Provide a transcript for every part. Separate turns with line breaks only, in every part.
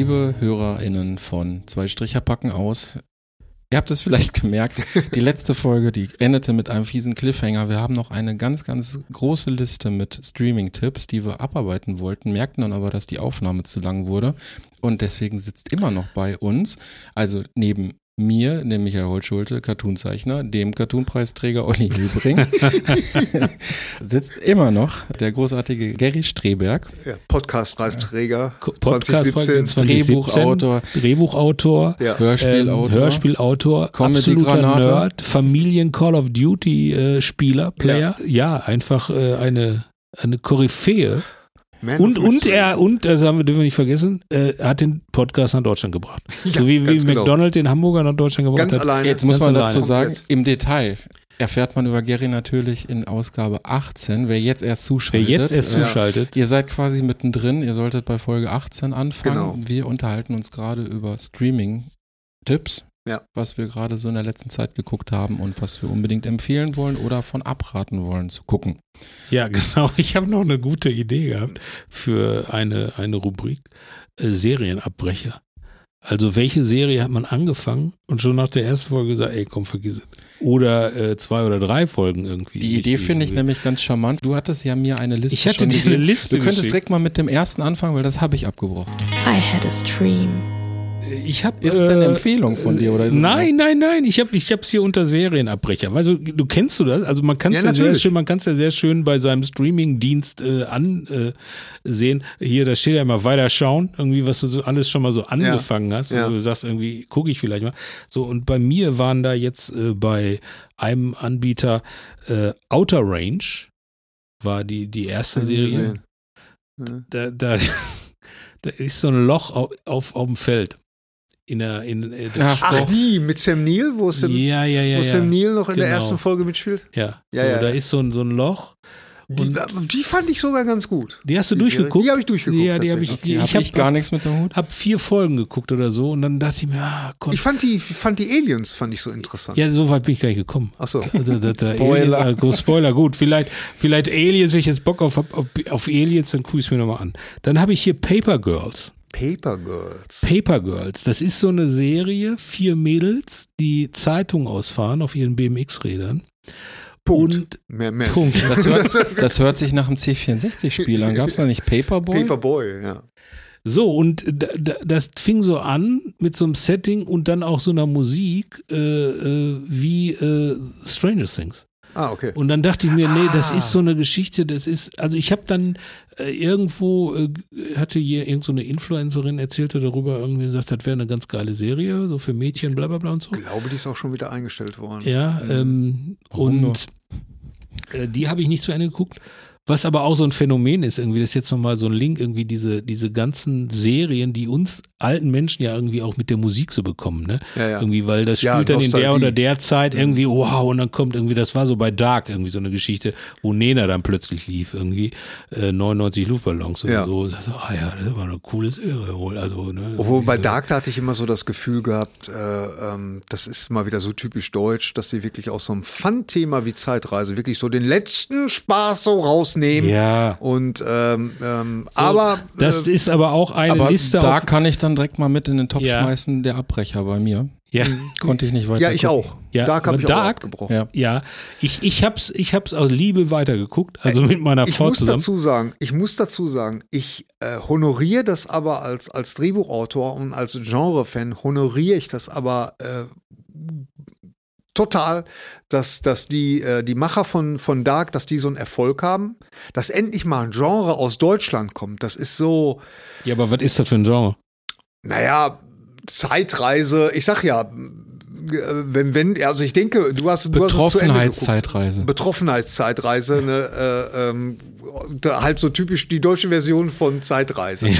Liebe HörerInnen von Zwei Stricher packen aus, ihr habt es vielleicht gemerkt, die letzte Folge, die endete mit einem fiesen Cliffhanger. Wir haben noch eine ganz, ganz große Liste mit Streaming-Tipps, die wir abarbeiten wollten, merkten dann aber, dass die Aufnahme zu lang wurde und deswegen sitzt immer noch bei uns, also neben mir, dem Michael Holtschulte, Cartoonzeichner, dem Cartoonpreisträger Olli Hilbring, sitzt immer noch der großartige Gary Streberg.
Ja, Podcastpreisträger
Podcast
2017.
Drehbuchautor.
Drehbuchautor,
Ja.
Hörspielautor.
ähm, Hörspielautor, absoluter. Nerd, Familien Call of Duty äh, Spieler, Player. Ja, einfach äh, eine eine Koryphäe.
Man
Und, und er, und, das haben wir, dürfen wir nicht vergessen, äh, hat den Podcast nach Deutschland gebracht.
Ja,
so wie, wie
genau.
McDonald den Hamburger nach Deutschland gebracht
Ganz
hat.
alleine.
Jetzt muss
Ganz
man
alleine.
dazu sagen,
Komplett.
im Detail erfährt man über Gary natürlich in Ausgabe 18. Wer jetzt erst
Wer
zuschaltet.
jetzt erst
Ja.
zuschaltet,
Ihr seid quasi mittendrin, ihr solltet bei Folge 18 anfangen.
Genau.
Wir unterhalten uns gerade über Streaming-Tipps,
Ja.
was wir gerade so in der letzten Zeit geguckt haben und was wir unbedingt empfehlen wollen oder von abraten wollen zu gucken.
Ja, genau. Ich habe noch eine gute Idee gehabt für eine, eine Rubrik. Äh, Serienabbrecher. Also welche Serie hat man angefangen und schon nach der ersten Folge gesagt, ey, komm, vergiss es. Oder äh, zwei oder drei Folgen irgendwie.
Die Idee finde ich nämlich ganz charmant. Du hattest ja mir eine Liste
Ich hatte
schon
dir eine. Liste
Du könntest
geschickt.
direkt mal mit dem ersten anfangen, weil das habe ich abgebrochen.
I had a stream.
Ich hab,
Ist es denn eine
äh,
Empfehlung von dir oder ist es
nein, nein, nein. Ich habe ich hab's hier unter Serienabbrecher. Also du kennst du das? Also man kann es
Ja,
ja, sehr schön, man kann es ja sehr schön bei seinem Streaming-Dienst äh, ansehen. Äh, sehen. Hier, da steht ja immer weiter schauen, irgendwie, was du so alles schon mal so angefangen hast.
Ja.
Also du sagst irgendwie, gucke ich vielleicht mal. So, und bei mir waren da jetzt äh, bei einem Anbieter äh, Outer Range war die, die erste Serie.
Ja.
Da, da, da ist so ein Loch auf, auf, auf dem Feld. In der, in, äh, das
Ach,
Ach,
Doch.
die mit Sam Neill, wo Sam,
ja, ja, ja.
wo
ja.
Sam Neill noch in der
Genau.
ersten Folge mitspielt?
Ja,
Ja,
so,
ja,
da
ja.
ist so ein, so ein Loch.
Die,
Und-
die fand ich sogar ganz gut.
Die hast du
Die
durchgeguckt?
Die habe ich durchgeguckt.
Ja, die habe ich.
Okay,
ich
hab ich
hab-
gar nichts mit dem Hut.
hab vier Folgen geguckt oder so und dann dachte ich mir, ah Gott.
Ich fand die, fand die Aliens fand ich so interessant.
ja, so weit bin ich gar nicht gekommen.
Ach so.
Da, da, da,
Spoiler.
Alien, äh, gut, Spoiler, gut. Vielleicht, vielleicht Aliens, wenn ich jetzt Bock auf, auf, auf Aliens, dann gucke ich es mir nochmal an. Dann habe ich hier Paper Girls.
Paper Girls.
Paper Girls, das ist so eine Serie, vier Mädels, die Zeitung ausfahren auf ihren BMX-Rädern.
Punkt.
Und
mehr, mehr.
Punkt.
Das hört, das hört sich nach einem C64-Spiel an. Gab es da nicht Paperboy?
Paperboy, ja.
So, und da, da, das fing so an mit so einem Setting und dann auch so einer Musik äh, äh, wie äh, Stranger Things.
Ah, okay.
Und dann dachte ich mir, nee, das
Ah.
ist so eine Geschichte, das ist, also ich habe dann äh, irgendwo, äh, hatte hier irgend so eine Influencerin erzählte darüber, irgendwie gesagt, das wäre eine ganz geile Serie, so für Mädchen, bla bla bla und so.
Ich glaube, die ist auch schon wieder eingestellt worden.
Ja, ähm,
Warum
und äh, die habe ich nicht zu Ende geguckt. Was aber auch so ein Phänomen ist, irgendwie, das ist jetzt nochmal so ein Link, irgendwie diese, diese ganzen Serien, die uns alten Menschen ja irgendwie auch mit der Musik so bekommen, ne?
Ja, ja.
Irgendwie, weil das
Ja,
spielt dann in der
Nostalgie.
oder der Zeit irgendwie, wow, und dann kommt irgendwie, das war so bei Dark irgendwie so eine Geschichte, wo Nena dann plötzlich lief, irgendwie, äh, 99 Luftballons
Ja.
so. Das, ah ja, das war eine coole Serie wohl, also, ne?
Obwohl bei Dark, da hatte ich immer so das Gefühl gehabt, äh, ähm, das ist mal wieder so typisch deutsch, dass sie wirklich aus so einem Fun-Thema wie Zeitreise wirklich so den letzten Spaß so rausnehmen.
Ja.
Und ähm, ähm, aber
Das
äh,
ist aber auch eine
Aber
Liste
da
auf,
kann ich dann direkt mal mit in den Topf
Ja.
schmeißen, der Abbrecher bei mir.
ja.
Konnte ich nicht weiter.
ja, ich
gucken.
auch.
Ja,
Dark habe ich auch
Dark-
abgebrochen.
Ja.
Ja, ich, ich hab's, ich hab's aus Liebe weitergeguckt, also mit meiner
Ich
Frau
muss
zusammen.
dazu sagen, ich muss dazu sagen, ich äh, honoriere das aber als, als Drehbuchautor und als Genre-Fan honoriere ich das aber äh, total, dass, dass die, äh, die Macher von, von Dark, dass die so einen Erfolg haben, dass endlich mal ein Genre aus Deutschland kommt. Das ist so,
Ja, aber was ist das für ein Genre?
naja, Zeitreise, ich sag ja, wenn, wenn, also ich denke, du hast, du.
Betroffenheitszeitreise.
Betroffenheitszeitreise, ne, äh, ähm, halt so typisch die deutsche Version von Zeitreise.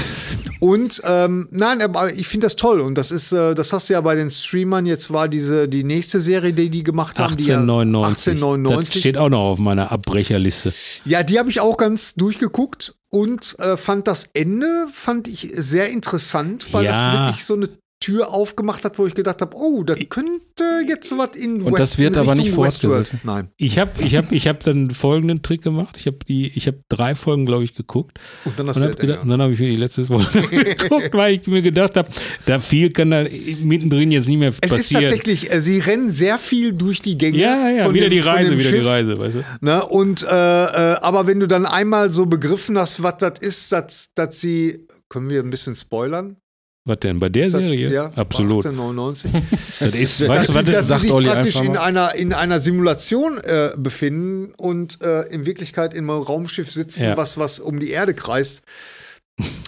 Und ähm, nein, aber ich finde das toll und das ist, äh, das hast du ja bei den Streamern. Jetzt war diese die nächste Serie, die die gemacht haben, die ja
1899.
1899.
Das steht auch noch auf meiner Abbrecherliste.
Ja, die habe ich auch ganz durchgeguckt und äh, fand das Ende fand ich sehr interessant, weil
Ja.
das wirklich so eine Tür aufgemacht hat, wo ich gedacht habe, oh, da könnte jetzt was in
Und das wird aber nicht
Westworld.
fortgesetzt.
Nein.
Ich habe ich hab, ich hab dann folgenden Trick gemacht. Ich habe die, ich habe drei Folgen, glaube ich, geguckt.
Und dann hast
Und,
du
hab gedacht, und dann habe ich mir die letzte Folge geguckt, weil ich mir gedacht habe, da viel kann da mittendrin jetzt nicht mehr
es ist
passieren.
tatsächlich, äh, sie rennen sehr viel durch die Gänge.
ja, ja,
von
wieder
dem,
die Reise, wieder
Schiff.
die Reise, weißt du?
Ne? Und äh, äh, aber wenn du dann einmal so begriffen hast, was das ist, dass, dass sie, können wir ein bisschen spoilern?
Was denn? Bei der
Ist das-
Serie?
Ja,
Absolut.
1899.
Das ist,
Das
weißt
dass
du,
sie,
was
dass
das
sie sich
Olli
praktisch in einer, in einer Simulation äh, befinden und äh, in Wirklichkeit in einem Raumschiff sitzen,
Ja.
was, was um die Erde kreist.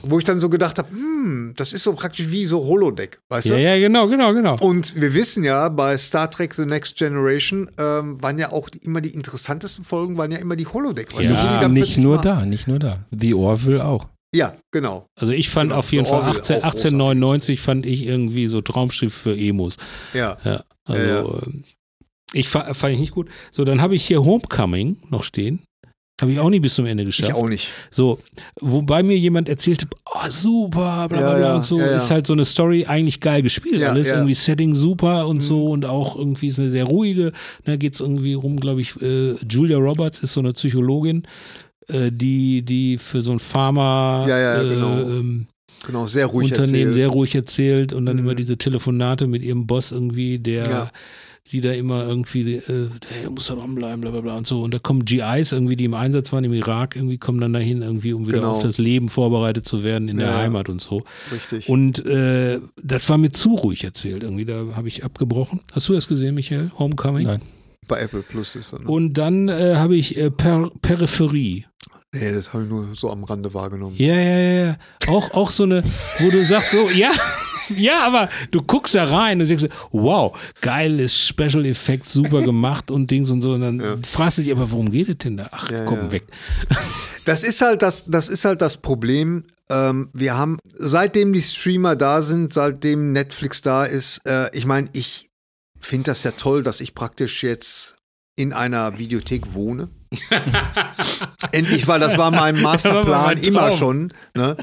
Wo ich dann so gedacht habe, hm, das ist so praktisch wie so Holodeck, weißt
Ja,
du?
ja, genau, genau, genau.
Und wir wissen ja, bei Star Trek The Next Generation ähm, waren ja auch die, immer die interessantesten Folgen, waren ja immer die Holodeck.
Ja,
nicht nur
mal-
da, nicht nur da. The Orville auch.
Ja, genau.
Also ich fand
Genau,
auf jeden Fall
Orville
18,
auch
1899 fand ich irgendwie so Traumschiff für Emos.
Ja.
Ja, also
Ja,
ähm, ich fa- fand ich nicht gut. So, dann habe ich hier Homecoming noch stehen. Habe ich auch nicht bis zum Ende geschafft.
Ich auch nicht.
So, wobei mir jemand erzählte, oh, super, bla bla
Ja,
bla und so,
ja, ja.
ist halt so eine Story eigentlich geil gespielt.
Ja,
Alles irgendwie Setting super und so und auch irgendwie ist eine sehr ruhige. Da geht es irgendwie rum, glaube ich, äh, Julia Roberts ist so eine Psychologin, äh, die, die für so ein Pharma
Ja, ja,
äh,
genau.
ähm,
Genau, sehr ruhig
Unternehmen
erzählt.
sehr ruhig erzählt und dann
Mhm.
immer diese Telefonate mit ihrem Boss irgendwie, der
Ja.
sie da immer irgendwie, äh, der muss da dranbleiben, bla bla bla und so. Und da kommen GIs irgendwie, die im Einsatz waren im Irak, irgendwie kommen dann dahin, irgendwie, um wieder
Genau.
auf das Leben vorbereitet zu werden in der
Ja.
Heimat und so.
Richtig.
Und äh, das war mir zu ruhig erzählt irgendwie, da habe ich abgebrochen. Hast du das gesehen, Michael? Homecoming?
Nein.
Bei Apple Plus ist er. Ne?
Und dann äh, habe ich äh, per Peripherie.
nee, das habe ich nur so am Rande wahrgenommen.
Ja, ja, ja. Auch, auch so eine, wo du sagst so, ja, ja, aber du guckst da rein und denkst, wow, geiles Special Effekt, super gemacht und Dings und so. Und dann
Ja.
fragst du dich aber, worum geht es denn da? Ach,
Ja,
komm,
ja.
weg.
Das ist halt das, das ist halt das Problem. Ähm, wir haben, seitdem die Streamer da sind, seitdem Netflix da ist, äh, ich meine, ich finde das ja toll, dass ich praktisch jetzt in einer Videothek wohne. Endlich, weil das war mein Masterplan
mein
immer schon. Ne?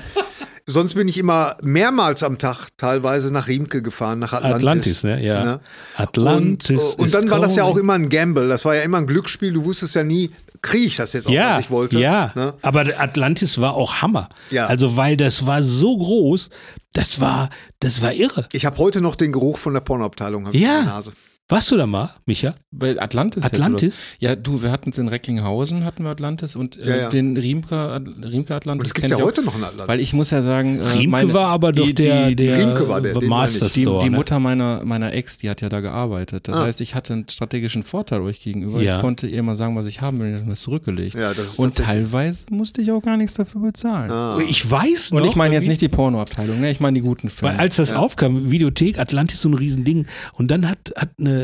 Sonst bin ich immer mehrmals am Tag teilweise nach Riemke gefahren, nach Atlantis.
Atlantis, ne? Ja.
Ne?
Atlantis.
Und, und
is
dann war das ja auch immer ein Gamble. Das war ja immer ein Glücksspiel. Du wusstest ja nie, kriege ich das jetzt auch,
ja,
was ich wollte.
Ja,
Ne?
aber Atlantis war auch Hammer.
Ja.
Also, weil das war so groß, das war, das war irre.
Ich habe heute noch den Geruch von der Pornoabteilung
Ja.
in der Nase.
Warst du da mal, Micha?
Bei Atlantis.
Atlantis?
Ja, du, wir hatten es in Recklinghausen, hatten wir Atlantis und äh,
Ja, ja.
den Riemke, Riemke
Und
Atlantis
es gibt ja
ich auch,
heute noch einen Atlantis.
Weil ich muss ja sagen, äh,
Riemke
meine,
war aber doch
die,
der,
die,
der
Riemke war der,
Master
ich.
die,
Store.
die
ne?
Mutter meiner, meiner Ex, die hat ja da gearbeitet. Das
Ah.
heißt, ich hatte einen strategischen Vorteil euch gegenüber.
Ja.
Ich konnte ihr mal sagen, was ich haben will, und dann ist zurückgelegt.
Ja, das
und teilweise musste ich auch gar nichts dafür bezahlen.
Ah.
Ich weiß noch.
Und ich meine jetzt nicht die Pornoabteilung, ne? ich meine die guten Filme.
Weil als das aufkam, Videothek, Atlantis so ein Riesending. Und dann hat, hat eine,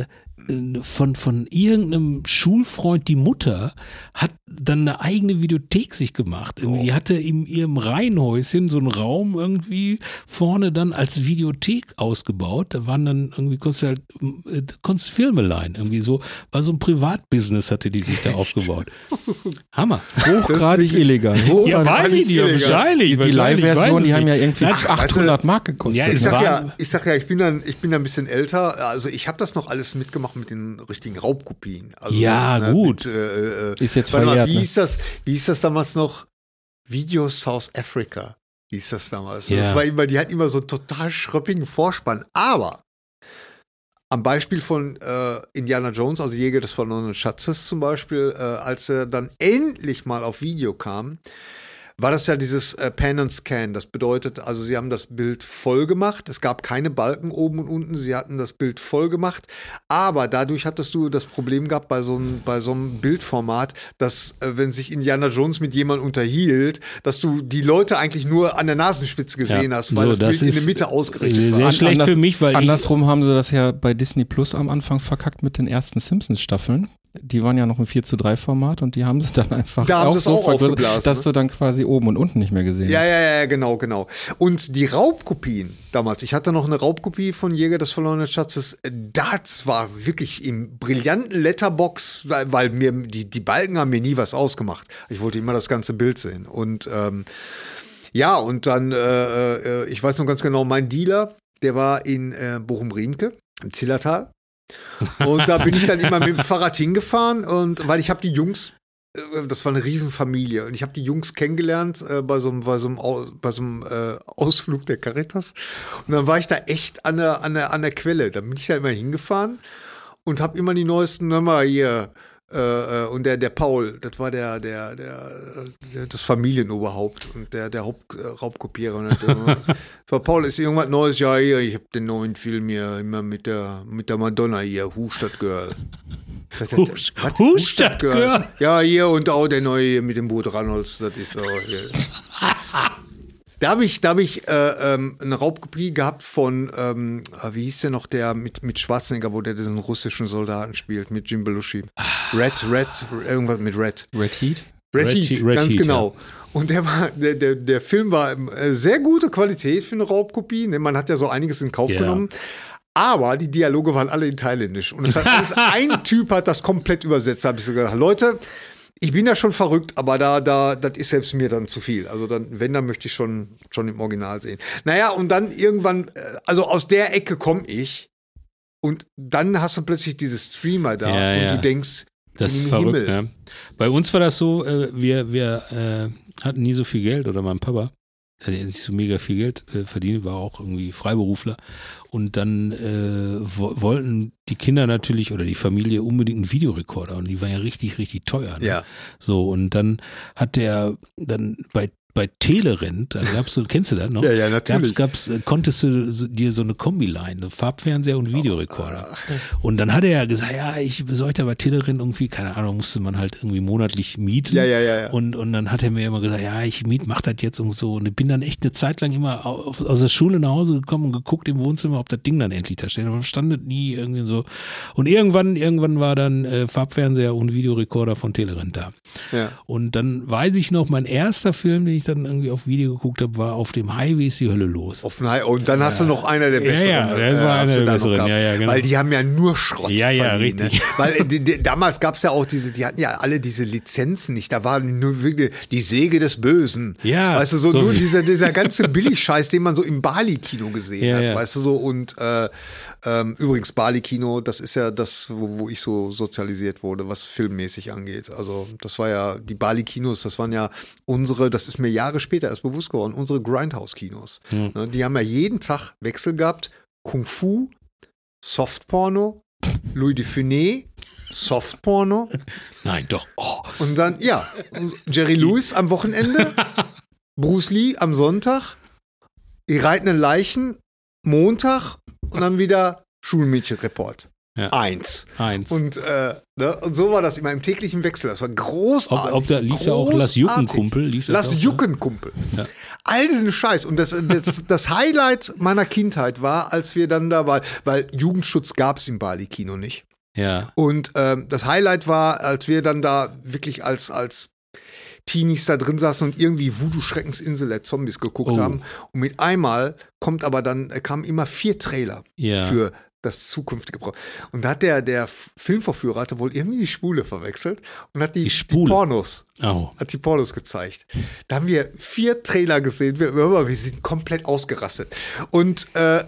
eine von, von irgendeinem Schulfreund die Mutter hat dann eine eigene Videothek sich gemacht. Irgendwie, Die hatte in ihrem Reihenhäuschen so einen Raum irgendwie vorne dann als Videothek ausgebaut. Da waren dann irgendwie, konntest du halt, äh, konntest Filme leihen. Irgendwie so, war so ein Privatbusiness hatte die sich da aufgebaut. Hammer.
Hochgradig illegal.
Ja,
Hochgradig
weiß ich nicht,
illegal.
wahrscheinlich.
Die, die Live-Version, die haben ja irgendwie
Nein,
800 Mark gekostet.
Ja,
Ich sag,
war-
ja, ich sag ja, ich bin dann, ich bin dann ein bisschen älter. Also ich habe das noch alles mitgemacht mit den richtigen Raubkopien. Also
Ja,
das,
gut.
Mit, äh, äh,
Ist jetzt verjährt,
wie
ne?
hieß das? Wie hieß das damals noch? Video South Africa hieß das damals.
Ja.
Das war immer, die hat immer so einen total schröppigen Vorspann. Aber am Beispiel von äh, Indiana Jones, also Jäger des verlorenen Schatzes zum Beispiel, äh, als er dann endlich mal auf Video kam, war das ja dieses äh, Pan and Scan. Das bedeutet, also sie haben das Bild voll gemacht. Es gab keine Balken oben und unten. Sie hatten das Bild voll gemacht. Aber dadurch hattest du das Problem gehabt bei so einem, bei so einem Bildformat, dass, äh, wenn sich Indiana Jones mit jemandem unterhielt, dass du die Leute eigentlich nur an der Nasenspitze gesehen
Ja,
hast, weil
so,
das,
das
Bild in der Mitte ausgerichtet
sehr
war.
schlecht
Anders-
für mich, weil
Andersrum haben sie das ja bei Disney Plus am Anfang verkackt mit den ersten Simpsons-Staffeln. Die waren ja noch im 4 zu 3 Format und die haben sie dann einfach
Da haben
auch so
auch aufgeblasen,
dass
ne?
du dann quasi oben und unten nicht mehr gesehen
Ja,
hast.
ja, ja, genau, genau. Und die Raubkopien damals, ich hatte noch eine Raubkopie von Jäger des verlorenen Schatzes. Das war wirklich im brillanten Letterbox, weil, weil mir die, die Balken haben mir nie was ausgemacht. Ich wollte immer das ganze Bild sehen. Und ähm, ja, und dann, äh, äh, ich weiß noch ganz genau, mein Dealer, der war in äh, Bochum-Riemke, im Zillertal. Und da bin ich dann immer mit dem Fahrrad hingefahren und weil ich habe die Jungs äh, das war eine Riesenfamilie und ich habe die Jungs kennengelernt äh, bei so einem, bei so einem, bei so einem äh, Ausflug der Caritas und dann war ich da echt an der, an der, an der Quelle. Da bin ich da immer hingefahren und habe immer die neuesten Nummer hier äh, äh, und der, der Paul, das war der, der, der, der das Familienoberhaupt und der, der Haupt, äh, Raubkopierer. Das war Paul, ist irgendwas Neues? Ja, hier, ich habe den neuen Film hier immer mit der, mit der Madonna hier, Hustadt Girl.
Hustadt Girl?
Ja, hier und auch der neue hier mit dem Boot Reynolds, das ist so hier. Da habe ich, da hab ich äh, ähm, eine Raubkopie gehabt von, ähm, äh, wie hieß der noch, der mit, mit Schwarzenegger, wo der diesen russischen Soldaten spielt, mit Jim Belushi. Red, Red, irgendwas mit Red.
Red Heat?
Red,
Red
Heat,
Red
ganz
Heat,
genau. Und der war, der, der, der Film war äh, sehr gute Qualität für eine Raubkopie. Ne? Man hat ja so einiges in Kauf
Ja.
genommen. Aber die Dialoge waren alle in Thailändisch. Und es hat alles, ein Typ hat das komplett übersetzt. Da habe ich so gedacht, Leute, ich bin ja schon verrückt, aber da, da, das ist selbst mir dann zu viel. Also dann, wenn, dann möchte ich schon, schon im Original sehen. Naja, und dann irgendwann, äh, also aus der Ecke komme ich. Und dann hast du plötzlich diese Streamer da
Ja,
und
ja.
du denkst,
Das ist verrückt,
Himmel.
ne? Bei uns war das so, äh, wir, wir äh, hatten nie so viel Geld oder mein Papa, der nicht so mega viel Geld äh, verdient, war auch irgendwie Freiberufler. Und dann äh, wo, wollten die Kinder natürlich oder die Familie unbedingt einen Videorekorder und die waren ja richtig, richtig teuer. Ne?
Ja.
So, und dann hat der dann bei bei Telerent, da gab's so, kennst du das noch?
Ja, ja, natürlich.
Gab's, gab's, äh, konntest du dir so eine Kombi-Line, eine Farbfernseher und Videorekorder. Und dann hat er ja gesagt, ja, ich besorge aber Telerin irgendwie, keine Ahnung, musste man halt irgendwie monatlich mieten.
Ja, ja, ja, ja.
Und, und dann hat er mir immer gesagt, ja, ich miet, mach das jetzt und so. Und ich bin dann echt eine Zeit lang immer auf, aus der Schule nach Hause gekommen und geguckt im Wohnzimmer, ob das Ding dann endlich da steht. Aber stand das nie irgendwie so. Und irgendwann, irgendwann war dann äh, Farbfernseher und Videorekorder von Telerin da.
Ja.
Und dann weiß ich noch, mein erster Film, den ich dann irgendwie auf Video geguckt habe, war auf dem Highway ist die Hölle los.
Offenheit. Und dann hast du noch einer der
Ja,
besseren.
ja, das war einer der besseren, ja, ja, genau.
Weil die haben ja nur Schrott.
Ja, ja,
verliehen,
richtig.
Ne? Weil die, die, damals gab es ja auch diese, die hatten ja alle diese Lizenzen nicht. Da war nur wirklich die Säge des Bösen.
Ja,
Weißt du, so,
so
nur dieser, dieser ganze Billigscheiß, den man so im Bali-Kino gesehen
Ja,
hat.
ja.
Weißt du so, und äh, ähm, übrigens, Bali-Kino, das ist ja das, wo, wo ich so sozialisiert wurde, was filmmäßig angeht. Also, das war ja, die Bali-Kinos, das waren ja unsere, das ist mir Jahre später erst bewusst geworden, unsere Grindhouse-Kinos. Ne, die haben ja jeden Tag Wechsel gehabt. Kung Fu, Softporno, Louis de Funès, Softporno
Nein, doch. Oh.
und dann, ja, Jerry Lewis am Wochenende, Bruce Lee am Sonntag, die reitenden Leichen Montag und dann wieder Schulmädchenreport.
Ja.
Eins.
Eins.
Und, äh, ne, und so war das immer im täglichen Wechsel. Das war großartig.
ob, ob da lief da auch Lass. Juckenkumpel? Lief das
Lass? Juckenkumpel.
Ja.
All diesen Scheiß. Und das, das, das Highlight meiner Kindheit war, als wir dann da waren, weil Jugendschutz gab es im Bali-Kino nicht.
Ja.
Und ähm, das Highlight war, als wir dann da wirklich als, als Teenies da drin saßen und irgendwie Voodoo Schreckensinsel der Zombies geguckt
Oh.
haben. Und mit einmal kommt aber dann, äh, kamen immer vier Trailer
Ja.
für das zukünftige Programm. Und da hat der, der Filmverführer hatte wohl irgendwie die Spule verwechselt und hat die,
Die Spule?
Pornos
Oh.
hat die Pornos gezeigt. Da haben wir vier Trailer gesehen. Wir, wir, wir sind komplett ausgerastet. Und äh,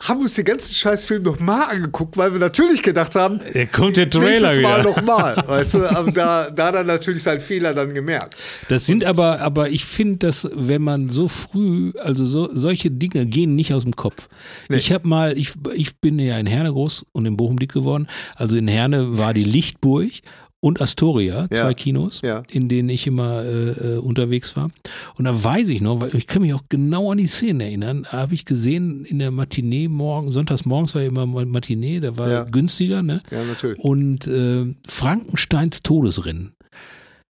haben uns den ganzen Scheißfilm nochmal angeguckt, weil wir natürlich gedacht haben,
Da kommt der Trailer
nächstes Mal nochmal. Weißt du, aber da, da dann natürlich seinen Fehler dann gemerkt.
Das sind aber, aber ich finde, dass wenn man so früh, also so, solche Dinge gehen nicht aus dem Kopf. Ich habe mal, ich, ich bin ja in Herne groß und in Bochum dick geworden. Also in Herne war die Lichtburg und Astoria,
Ja.
zwei Kinos,
Ja.
in denen ich immer äh, äh, unterwegs war. Und da weiß ich noch, weil ich kann mich auch genau an die Szenen erinnern, habe ich gesehen in der Matinee morgen, sonntags morgens war ja immer Matinee, da war
Ja.
günstiger, ne?
Ja, natürlich.
Und äh, Frankensteins Todesrennen.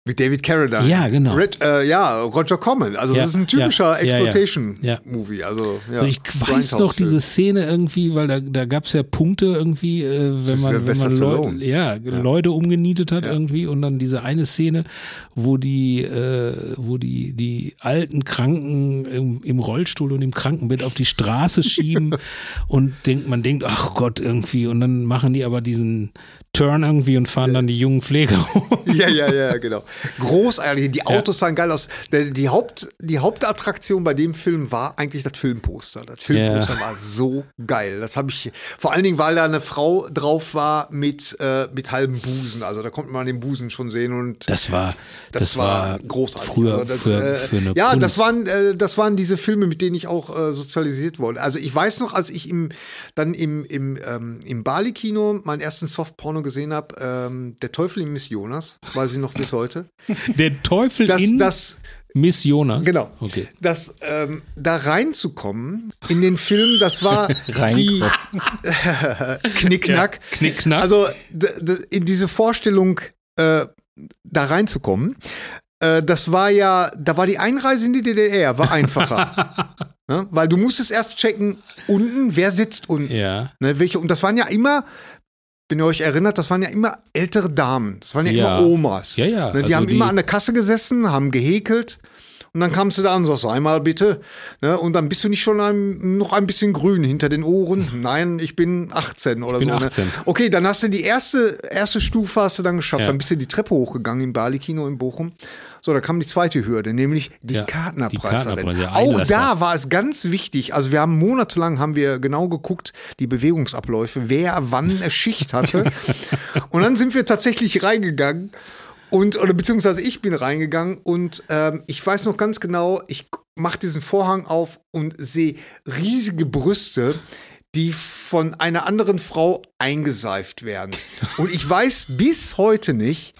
Mit David Carradine.
Ja, genau.
Red, äh, ja, Roger Corman. Also
Ja,
das ist ein typischer
ja.
Exploitation-Movie. Also, ja,
Und ich weiß noch diese Szene irgendwie, weil da, da gab es ja Punkte irgendwie, äh, wenn man, wenn man Leute, ja, Leute umgenietet hat irgendwie und dann diese eine Szene, wo die, äh, wo die, die alten Kranken im, im Rollstuhl und im Krankenbett auf die Straße schieben und denkt, man denkt, ach Gott, irgendwie, und dann machen die aber diesen Turn irgendwie und fahren dann die jungen Pfleger.
Ja, ja, ja, genau. Großartig. Die Autos sahen geil aus. Die, Haupt, die Hauptattraktion bei dem Film war eigentlich das Filmposter. Das Filmposter
Ja.
war so geil. Das habe ich, vor allen Dingen, weil da eine Frau drauf war mit, äh, mit halbem Busen. Also da konnte man den Busen schon sehen und
Das war,
das,
das,
war, großartig.
Früher
Also das,
für,
äh,
für eine
ja,
Kunst.
das waren, äh, das waren diese Filme, mit denen ich auch äh, sozialisiert wurde. Also ich weiß noch, als ich im, dann im, im, ähm, im Bali-Kino meinen ersten Softporno gesehen habe, ähm, Der Teufel in Miss Jonas, weiß ich noch bis heute.
Der Teufel
Das,
in
das,
Miss Jonas.
genau.
Okay.
Das, ähm, da reinzukommen in den Film, das war die Knickknack.
Ja, Knickknack.
Also in diese Vorstellung äh, da reinzukommen, äh, das war ja, da war die Einreise in die DDR, war einfacher. ne? Weil du musstest erst checken, unten, wer sitzt unten.
Ja.
Ne, welche, und das waren ja immer, wenn ihr euch erinnert, das waren ja immer ältere Damen. Das waren ja,
Ja.
immer Omas.
Ja, ja,
Ne, die
also
haben
die-
immer an der Kasse gesessen, haben gehäkelt. Und dann kamst du da und sagst, einmal bitte. Ne, und dann bist du nicht schon ein, noch ein bisschen grün hinter den Ohren. Nein, ich bin 18 oder
bin
so.
18.
Ne? Okay, dann hast du die erste, erste Stufe hast du dann geschafft.
Ja.
Dann bist du die Treppe hochgegangen im Bali-Kino in Bochum. So, da kam die zweite Hürde, nämlich die
Ja, die. Kartenabreißer, der
Auch da war es ganz wichtig. Also wir haben monatelang haben wir genau geguckt, die Bewegungsabläufe, wer wann eine Schicht hatte. und dann sind wir tatsächlich reingegangen und oder beziehungsweise ich bin reingegangen und ähm, ich weiß noch ganz genau, ich mache diesen Vorhang auf und sehe riesige Brüste, die von einer anderen Frau eingeseift werden. Und ich weiß bis heute nicht,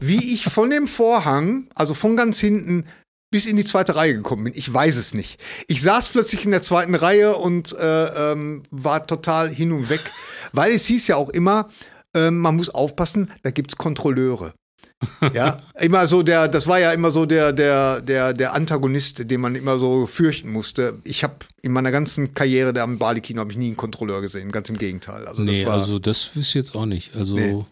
wie ich von dem Vorhang, also von ganz hinten, bis in die zweite Reihe gekommen bin. Ich weiß es nicht. Ich saß plötzlich in der zweiten Reihe und äh, ähm, war total hin und weg, weil es hieß ja auch immer, ähm, man muss aufpassen, da gibt's Kontrolleure. Ja, immer so der, das war ja immer so der, der, der, der Antagonist, den man immer so fürchten musste. Ich habe in meiner ganzen Karriere da am Bali-Kino habe ich nie einen Kontrolleur gesehen, ganz im Gegenteil. Also
nee,
das war,
also das wüsste ich jetzt auch nicht. Also
Nee.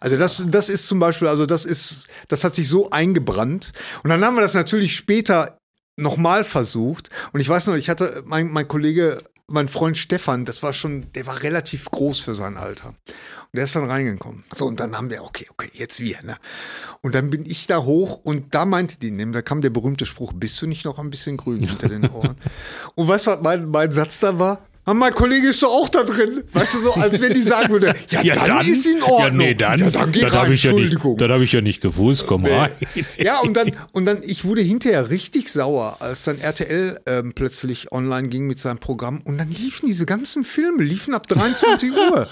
also das, das ist zum Beispiel, also das ist, das hat sich so eingebrannt. Und dann haben wir das natürlich später nochmal versucht. Und ich weiß noch, ich hatte, mein, mein Kollege, mein Freund Stefan, das war schon, der war relativ groß für sein Alter. Und der ist dann reingekommen. So, und dann haben wir, okay, okay, jetzt wir, ne? Und dann bin ich da hoch und da meinte die, nämlich, da kam der berühmte Spruch, bist du nicht noch ein bisschen grün hinter den Ohren? und weißt du, was mein, mein Satz da war? Ah, mein Kollege ist doch auch da drin. Weißt du, so, als wenn die sagen würde, ja, dann, ist in Ordnung.
Ja, nee, dann,
ja, dann rein,
habe ich, ja nicht- das hab ich ja nicht gewusst. Komm rein.
Ja, und dann, und dann, ich wurde hinterher richtig sauer, als dann RTL ähm, plötzlich online ging mit seinem Programm und dann liefen diese ganzen Filme, liefen ab 23 Uhr.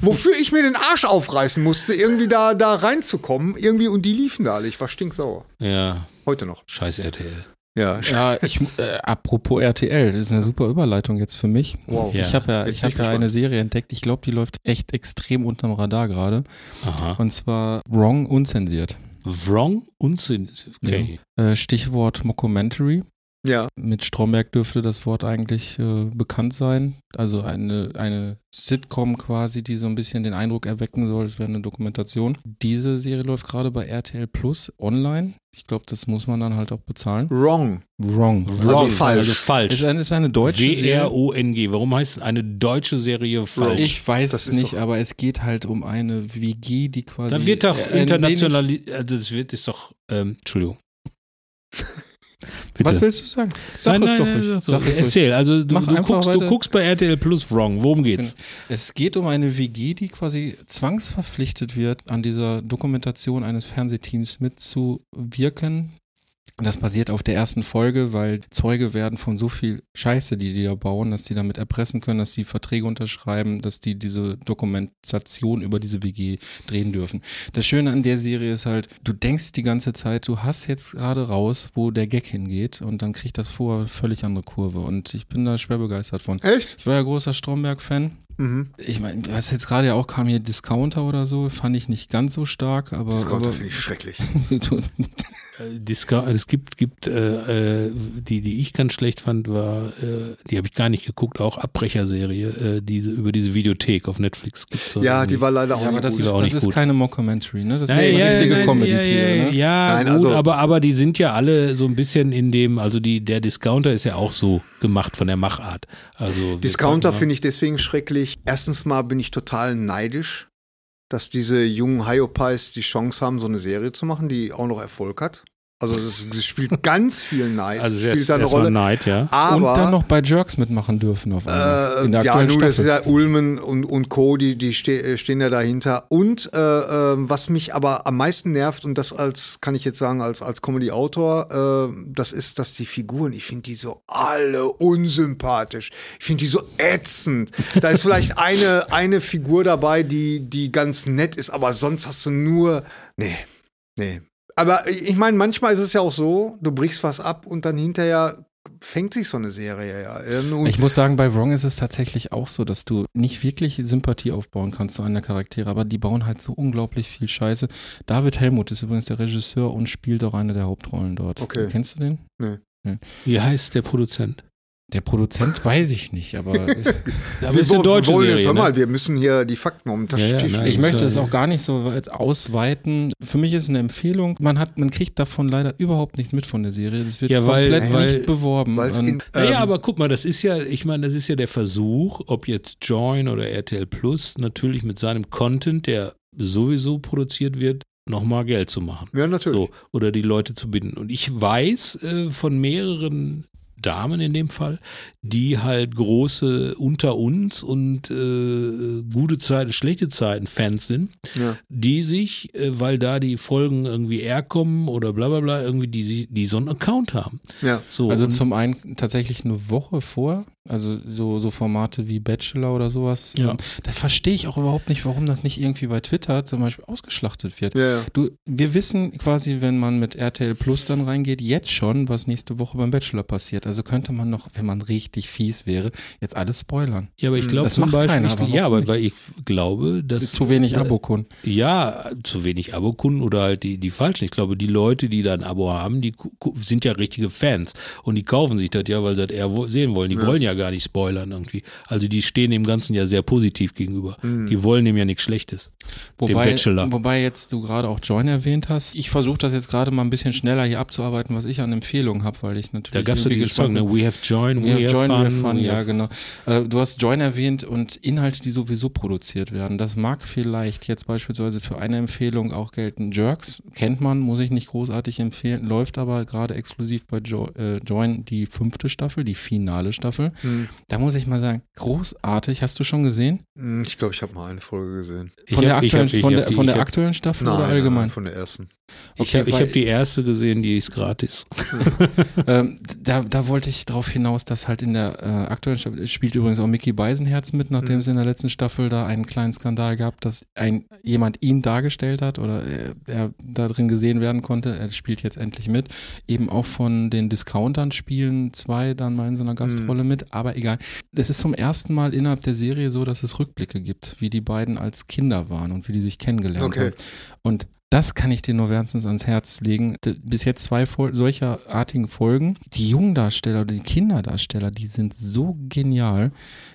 Wofür ich mir den Arsch aufreißen musste, irgendwie da, da reinzukommen, irgendwie, und die liefen da alle. Ich war stinksauer.
Ja,
Heute noch.
scheiß RTL.
Ja.
Ja, ich, äh, apropos RTL, das ist eine super Überleitung jetzt für mich.
Wow.
Ja.
Ich habe ja, ich hab ja eine. Serie entdeckt, ich glaube, die läuft echt extrem unterm Radar gerade.
Aha.
Und zwar Wrong unzensiert.
Wrong Sinn. Okay.
Äh, Stichwort Mockumentary.
Ja.
Mit Stromberg dürfte das Wort eigentlich äh, bekannt sein. Also eine, eine Sitcom quasi, die so ein bisschen den Eindruck erwecken soll, es wäre eine Dokumentation. Diese Serie läuft gerade bei RTL Plus online. Ich glaube, das muss man dann halt auch bezahlen.
Wrong.
Wrong.
Also falsch.
Also
Ist
falsch.
eine, ist eine deutsche Serie.
W-R-O-N-G. Warum heißt eine deutsche Serie falsch?
Ich weiß
Das
es
ist
nicht,
doch-
aber es geht halt um eine WG, die quasi.
da wird doch
äh,
international. Also das wird ist doch. Ähm, Entschuldigung.
Was willst du sagen? Sag
nein,
es
nein,
doch
nein,
ruhig.
sag
es.
Erzähl. Also du, du, guckst, du guckst bei RTL Plus Wrong. Worum geht's?
Es geht um eine WG, die quasi zwangsverpflichtet wird, an dieser Dokumentation eines Fernsehteams mitzuwirken. Das basiert auf der ersten Folge, weil Zeuge werden von so viel Scheiße, die die da bauen, dass die damit erpressen können, dass die Verträge unterschreiben, dass die diese Dokumentation über diese WG drehen dürfen. Das Schöne an der Serie ist halt, du denkst die ganze Zeit, du hast jetzt gerade raus, wo der Gag hingeht und dann kriegt das vor völlig andere Kurve und ich bin da schwer begeistert von.
Echt?
Ich war ja großer Stromberg-Fan.
Mhm.
Ich meine, was jetzt gerade ja auch kam hier Discounter oder so, fand ich nicht ganz so stark, aber.
Discounter finde ich schrecklich.
Äh, Disca es gibt, gibt äh, äh, die, die ich ganz schlecht fand, war, äh, die habe ich gar nicht geguckt, auch Abbrecherserie, äh, diese, über diese Videothek auf Netflix gibt's so
ja, die war leider auch
ja, aber
nicht
das
gut.
ist,
auch
das
nicht
ist
gut.
keine Mockumentary, ne? Das
Ja,
ist eine
ja,
richtige
ja,
Comedy-Serie,
ja,
ne?
Ja,
Nein,
gut,
also-
aber, aber die sind ja alle so ein bisschen in dem, also die, der Discounter ist ja auch so gemacht von der Machart. Also
Discounter finde ich deswegen schrecklich. Erstens mal bin ich total neidisch, dass diese jungen Hyopies die Chance haben, so eine Serie zu machen, die auch noch Erfolg hat. Also das, das spielt ganz viel Neid,
Also
spielt
erst,
da eine Rolle.
Neid, ja.
Aber
und dann noch bei Jerks mitmachen dürfen auf einmal.
äh,
in der
ja, nun, das ist ja Ulmen und, und Co., die, die ste äh, stehen ja dahinter. Und äh, äh, was mich aber am meisten nervt, und das als, kann ich jetzt sagen, als, als Comedy-Autor, äh, das ist, dass die Figuren, ich finde die so alle unsympathisch. Ich finde die so ätzend. Da ist vielleicht eine, eine Figur dabei, die, die ganz nett ist, aber sonst hast du nur. Nee, nee. Aber ich meine, manchmal ist es ja auch so, du brichst was ab und dann hinterher fängt sich so eine Serie ja. Und
Ich muss sagen, bei Wrong ist es tatsächlich auch so, dass du nicht wirklich Sympathie aufbauen kannst zu einer Charaktere, aber die bauen halt so unglaublich viel Scheiße. David Helmut ist übrigens der Regisseur und spielt auch eine der Hauptrollen dort.
Okay.
Kennst du den?
Wie heißt der Produzent?
Der Produzent weiß ich nicht, aber
Aber
wir wo-
deutsche
wollen
Serie,
jetzt, hör
ne?
mal, wir müssen hier die Fakten um den
Ja, ja,
Tisch
nein.
legen.
ich möchte
ja-
es auch gar nicht so weit ausweiten. Für mich ist es eine Empfehlung. Man hat, man kriegt davon leider überhaupt nichts mit von der Serie. Das wird
Ja, weil-
komplett
weil-
nicht beworben. Und-
in,
Naja,
ähm,
aber guck mal, das ist ja, ich meine, das ist ja der Versuch, ob jetzt Join oder RTL Plus, natürlich mit seinem Content, der sowieso produziert wird, nochmal Geld zu machen.
ja, natürlich.
So, oder die Leute zu binden. Und ich weiß äh, von mehreren Damen in dem Fall, die halt große unter uns und äh, gute Zeiten, schlechte Zeiten Fans sind,
Ja.
die sich, äh, weil da die Folgen irgendwie eher kommen oder bla bla bla, irgendwie die, die so einen Account haben.
Ja.
So,
Also zum einen tatsächlich eine Woche vor, also so, so Formate wie Bachelor oder sowas.
Ja.
Ähm, Das verstehe ich auch überhaupt nicht, warum das nicht irgendwie bei Twitter zum Beispiel ausgeschlachtet wird.
Ja, ja.
Du, wir wissen quasi, wenn man mit RTL Plus dann reingeht, jetzt schon, was nächste Woche beim Bachelor passiert. Also könnte man noch, wenn man richtig fies wäre, jetzt alles spoilern.
Ja, aber ich glaube
Das
zum
macht
Beispiel,
keiner, aber
ja, aber weil ich glaube, dass
Zu wenig
da-
Abokunden.
Ja, zu wenig Abokunden oder halt die, die falschen. Ich glaube, die Leute, die da ein Abo haben, die sind ja richtige Fans und die kaufen sich das ja, weil sie das eher sehen wollen. Die wollen ja gar nicht spoilern irgendwie. Also die stehen dem Ganzen ja sehr positiv gegenüber. Die wollen dem ja nichts Schlechtes. dem
Wobei,
Bachelor.
wobei jetzt du gerade auch Join erwähnt hast. Ich versuche das jetzt gerade mal ein bisschen schneller hier abzuarbeiten, was ich an Empfehlungen habe, weil ich natürlich.
Da gab es ja dieses Song, ne? We have joined,
We have we have
fun.
fun,
we
ja
have-
genau. Äh, du hast Join erwähnt und Inhalte, die sowieso produziert werden. Das mag vielleicht jetzt beispielsweise für eine Empfehlung auch gelten. Jerks kennt man, muss ich nicht großartig empfehlen, läuft aber gerade exklusiv bei jo äh, Join die fünfte Staffel, die finale Staffel.
Hm.
Da muss ich mal sagen, großartig. Hast du schon gesehen?
Hm, Ich glaube, ich habe mal eine Folge gesehen.
Ich
Von der
hab- ich
aktuellen,
hab- ich
von der,
die-
von der aktuellen Staffel
Nein,
oder allgemein?
nein, von der ersten.
Ich
Okay,
habe ich
weil-
hab die erste gesehen, die ist gratis.
ähm, da, da wollte ich darauf hinaus, dass halt in der äh, aktuellen Staffel spielt übrigens auch Mickey Beisenherz mit, nachdem
Mhm.
es in der letzten Staffel da einen kleinen Skandal gab, dass ein jemand ihn dargestellt hat oder er, er da drin gesehen werden konnte. Er spielt jetzt endlich mit. Eben auch von den Discountern spielen zwei dann mal in so einer Gastrolle mit, aber egal. Es ist zum ersten Mal innerhalb der Serie so, dass es Rückblicke gibt, wie die beiden als Kinder waren und wie die sich kennengelernt
Okay.
haben. Und das kann ich dir nur wärmstens ans Herz legen. Bis jetzt zwei Fol solcher artigen Folgen. Die Jungdarsteller oder die Kinderdarsteller, die sind so genial.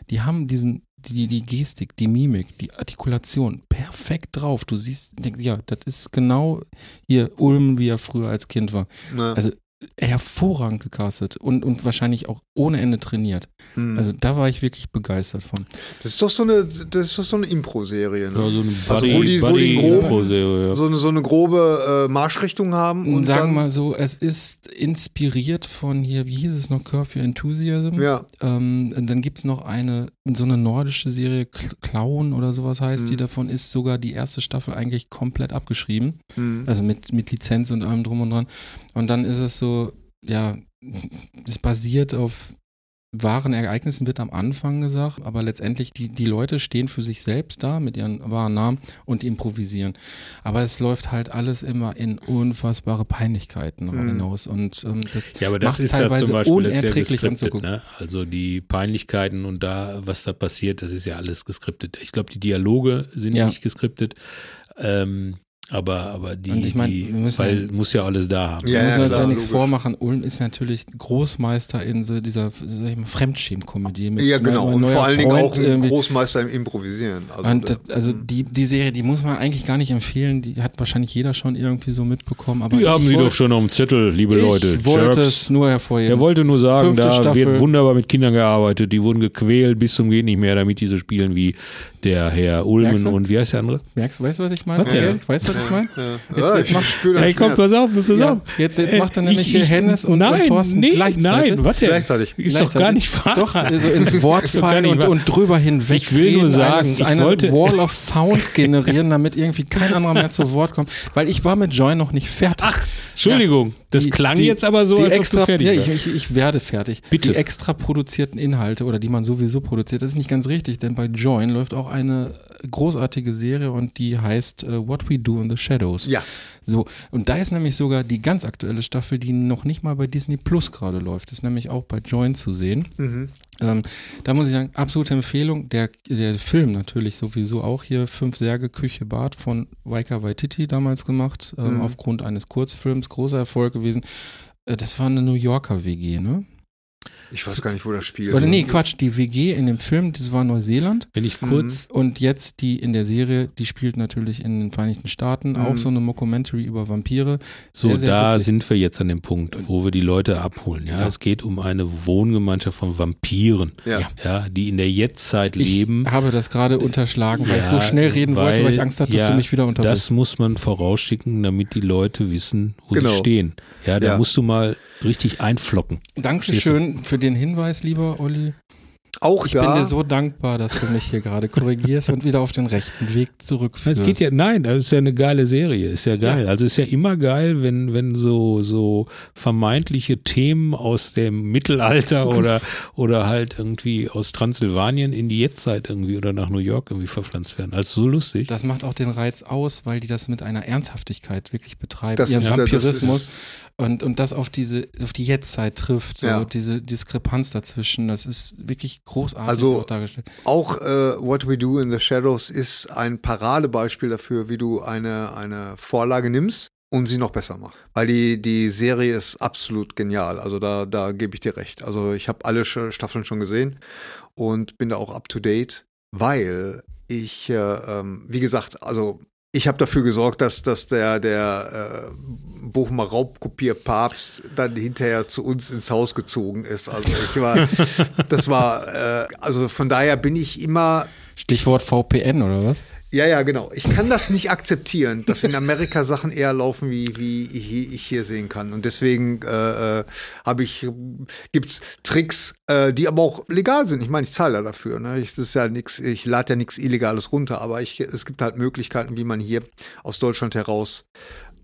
Die haben diesen, die, die Gestik, die Mimik, die Artikulation perfekt drauf. Du siehst, denkst, ja, das ist genau hier Ulm, wie er früher als Kind war.
Ja.
Also hervorragend gecastet und, und wahrscheinlich auch ohne Ende trainiert.
Hm.
Also da war ich wirklich begeistert von.
das ist doch so eine, das ist doch so eine Impro-Serie. Ne?
Ja, so eine
Also
Buddy,
wo die- wo die
Impro-Serie, ja.
so, eine, so eine grobe äh, Marschrichtung haben. Und
Sagen
dann,
wir mal so, es ist inspiriert von hier, wie hieß es noch, Curve Your Enthusiasm.
Ja,
Ähm, und dann gibt es noch eine so eine nordische Serie, Clown oder sowas heißt die,
Mhm.
davon ist sogar die erste Staffel eigentlich komplett abgeschrieben.
Mhm.
Also mit, mit Lizenz und allem drum und dran. Und dann ist es so, ja, es basiert auf wahren Ereignissen, wird am Anfang gesagt, aber letztendlich, die, die Leute stehen für sich selbst da mit ihren wahren Namen und improvisieren. Aber es läuft halt alles immer in unfassbare Peinlichkeiten
Mhm.
hinaus. Und ähm, das
Ja, aber das ist ja
teilweise
zum Beispiel ja
unerträglich
geskriptet,
anzugucken.
ne? Also die Peinlichkeiten und da, was da passiert, das ist ja alles geskriptet. Ich glaube, die Dialoge sind
Ja.
nicht geskriptet. Ähm, aber, aber die,
Und ich mein,
die weil
ja-
muss ja alles da haben.
Ja,
wir müssen
ja,
uns ja nichts
logisch.
vormachen. Ulm ist natürlich Großmeister in so dieser sag ich mal, Fremdschämen-Komödie. mit
Ja, genau. Und vor allen Dingen
Freund
auch ein
irgendwie.
Großmeister im Improvisieren. Also,
Und das, also die, die Serie, die muss man eigentlich gar nicht empfehlen. Die hat wahrscheinlich jeder schon irgendwie so mitbekommen. Aber
Die haben sie doch schon auf dem Zettel, liebe Leute.
Ich wollte
Jerks.
es nur hervorheben.
Er wollte nur sagen,
Fünfte
da
Staffel.
wird wunderbar mit Kindern gearbeitet. Die wurden gequält bis zum geht nicht mehr, damit diese spielen wie der Herr Ulmen und wie heißt der andere?
Merkst du, weißt du, was ich meine? Michael? Weißt du, was ich meine?
ja.
Jetzt-
Ja,
jetzt
ich
mach-
Hey, komm, pass auf, pass
Ja,
auf.
jetzt- jetzt macht er nämlich
ich-
hier
ich-
Hennes und- und
nein,
Thorsten
nee,
gleichzeitig.
Nein, warte.
Gleichzeitig.
Ist doch gar nicht wahr.
Doch, also ins Wort fallen und, und drüber hinweg.
Ich will nur sagen,
eines,
ich
eine
wollte-
Wall of Sound generieren, damit irgendwie kein anderer mehr zu Wort kommt. Weil ich war mit Joy noch nicht fertig. Ach,
Entschuldigung, das
die-
klang
die-
jetzt aber so, als
extra,
ob du fertig
ja, ich, ich, ich werde fertig.
Bitte.
Die extra produzierten Inhalte oder die man sowieso produziert, das ist nicht ganz richtig, denn bei Join läuft auch eine großartige Serie und die heißt äh, What We Do in the Shadows.
Ja.
So, und da ist nämlich sogar die ganz aktuelle Staffel, die noch nicht mal bei Disney Plus gerade läuft, ist nämlich auch bei Join zu sehen.
Mhm.
Ähm, da muss ich sagen, absolute Empfehlung. Der, der Film natürlich sowieso auch hier, Fünf Särge, Küche, Bad von Waika Waititi damals gemacht, ähm,
Mhm.
aufgrund eines Kurzfilms, großer Erfolg gewesen. Äh, das war eine New Yorker WG, ne?
Ich weiß gar nicht, wo das spielt.
Oder nee, Quatsch, die WG in dem Film, das war Neuseeland.
Wenn ich kurz,
Und jetzt die in der Serie, die spielt natürlich in den Vereinigten Staaten, auch
Mhm.
so eine Mockumentary über Vampire.
so
Sehr, sehr
da
witzig.
sind wir jetzt an dem Punkt, wo wir die Leute abholen. Ja,
Ja.
es geht um eine Wohngemeinschaft von Vampiren,
Ja.
ja, die in der Jetztzeit
Ich
leben.
habe das gerade unterschlagen, weil ich so
Ja,
schnell reden wollte, weil ich Angst hatte, dass
ja,
du mich wieder unterbrichst.
Das muss man vorausschicken, damit die Leute wissen, wo
Genau.
sie stehen. Ja, da
Ja.
musst du mal richtig einflocken.
Dankeschön für den Hinweis, lieber Olli.
Auch
Ich
da.
bin dir so dankbar, dass du mich hier gerade korrigierst und wieder auf den rechten Weg zurückführst.
Es geht ja, nein, das ist ja eine geile Serie, ist ja geil. Also ist ja immer geil, wenn, wenn so, so vermeintliche Themen aus dem Mittelalter oder, oder halt irgendwie aus Transsilvanien in die Jetztzeit irgendwie oder nach New York irgendwie verpflanzt werden. Also so lustig.
Das macht auch den Reiz aus, weil die das mit einer Ernsthaftigkeit wirklich betreiben.
Das
Ihren
ist ja- das
Vampirismus
ist-
und, und das auf diese, auf die Jetztzeit trifft, so
Ja.
diese Diskrepanz dazwischen. Das ist wirklich großartig
Also-
auch dargestellt.
Auch äh, What We Do in the Shadows ist ein Paradebeispiel dafür, wie du eine, eine Vorlage nimmst und sie noch besser machst. Weil die, die Serie ist absolut genial. Also da, da gebe ich dir recht. Also ich habe alle Staffeln schon gesehen und bin da auch up to date, weil ich, äh, ähm, wie gesagt, also ich habe dafür gesorgt, dass, dass der, der äh, Bochumer Raubkopierpapst dann hinterher zu uns ins Haus gezogen ist. Also ich war, das war, äh, also von daher bin ich immer,
Stichwort VPN oder was?
ja, ja, genau. Ich kann das nicht akzeptieren, dass in Amerika Sachen eher laufen, wie, wie ich ich hier sehen kann. Und deswegen äh, äh, habe ich, gibt's Tricks, äh, die aber auch legal sind. Ich meine, ich zahle ja dafür. Ne? Ich, das ist ja nix, ich lade ja nichts Illegales runter, aber ich, es gibt halt Möglichkeiten, wie man hier aus Deutschland heraus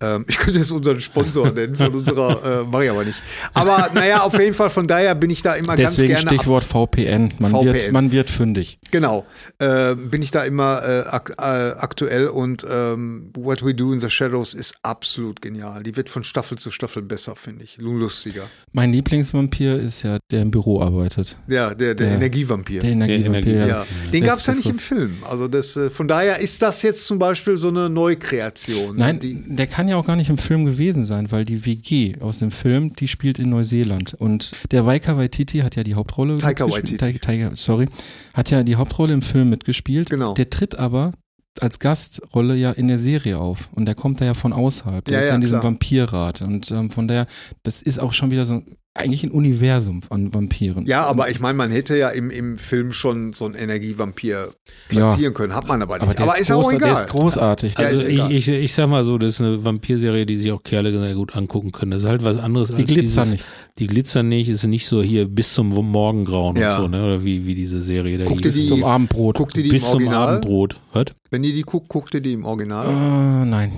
ähm, ich könnte jetzt unseren Sponsor nennen von unserer, äh, mache ich aber nicht. Aber naja, auf jeden Fall, von daher bin ich da immer
Deswegen
ganz gerne.
Stichwort VPN. Man, Wird,
VPN.
man wird fündig.
Genau, äh, bin ich da immer äh, ak äh, aktuell und ähm, What We Do in the Shadows ist absolut genial. Die wird von Staffel zu Staffel besser, finde ich. Lustiger.
Mein Lieblingsvampir ist ja, der im Büro arbeitet.
Ja, der, der
Ja.
Energievampir.
Der Energievampir.
Energie-
ja. Den gab es ja nicht im Film. Also das, äh, von daher ist das jetzt zum Beispiel so eine Neukreation.
Nein,
Die,
der kann ja auch gar nicht im Film gewesen sein, weil die WG aus dem Film, die spielt in Neuseeland. Und der Waika Waititi hat ja die Hauptrolle.
Taika Waititi.
Taika, Taika, sorry. Hat ja die Hauptrolle im Film mitgespielt.
Genau.
Der tritt aber als Gastrolle ja in der Serie auf. Und der kommt da ja von außerhalb. Der
Ja,
ist ja in diesem
klar.
Vampirrat. Und ähm, von daher, das ist auch schon wieder so eigentlich ein Universum an Vampiren.
Ja, aber ich meine, man hätte ja im, im Film schon so einen Energievampir
Ja.
platzieren können. Hat man aber nicht.
aber der ist,
auch
groß,
egal.
der ist großartig.
Ja,
Der-
ist
Also ich, ich, ich sag mal so, das ist eine Vampirserie, die sich auch Kerle sehr gut angucken können. Das ist halt was anderes
die
als
glitzern
dieses,
nicht.
Die glitzern nicht, ist nicht so hier bis zum Morgengrauen
Ja.
und so, ne? Oder wie, wie diese Serie da
Guck dir
hieß.
die-
Zum Abendbrot.
Guckt ihr die
bis
im
zum
Original?
Abendbrot. Was?
Wenn ihr die guckt, guckt ihr die im Original?
Äh, nein.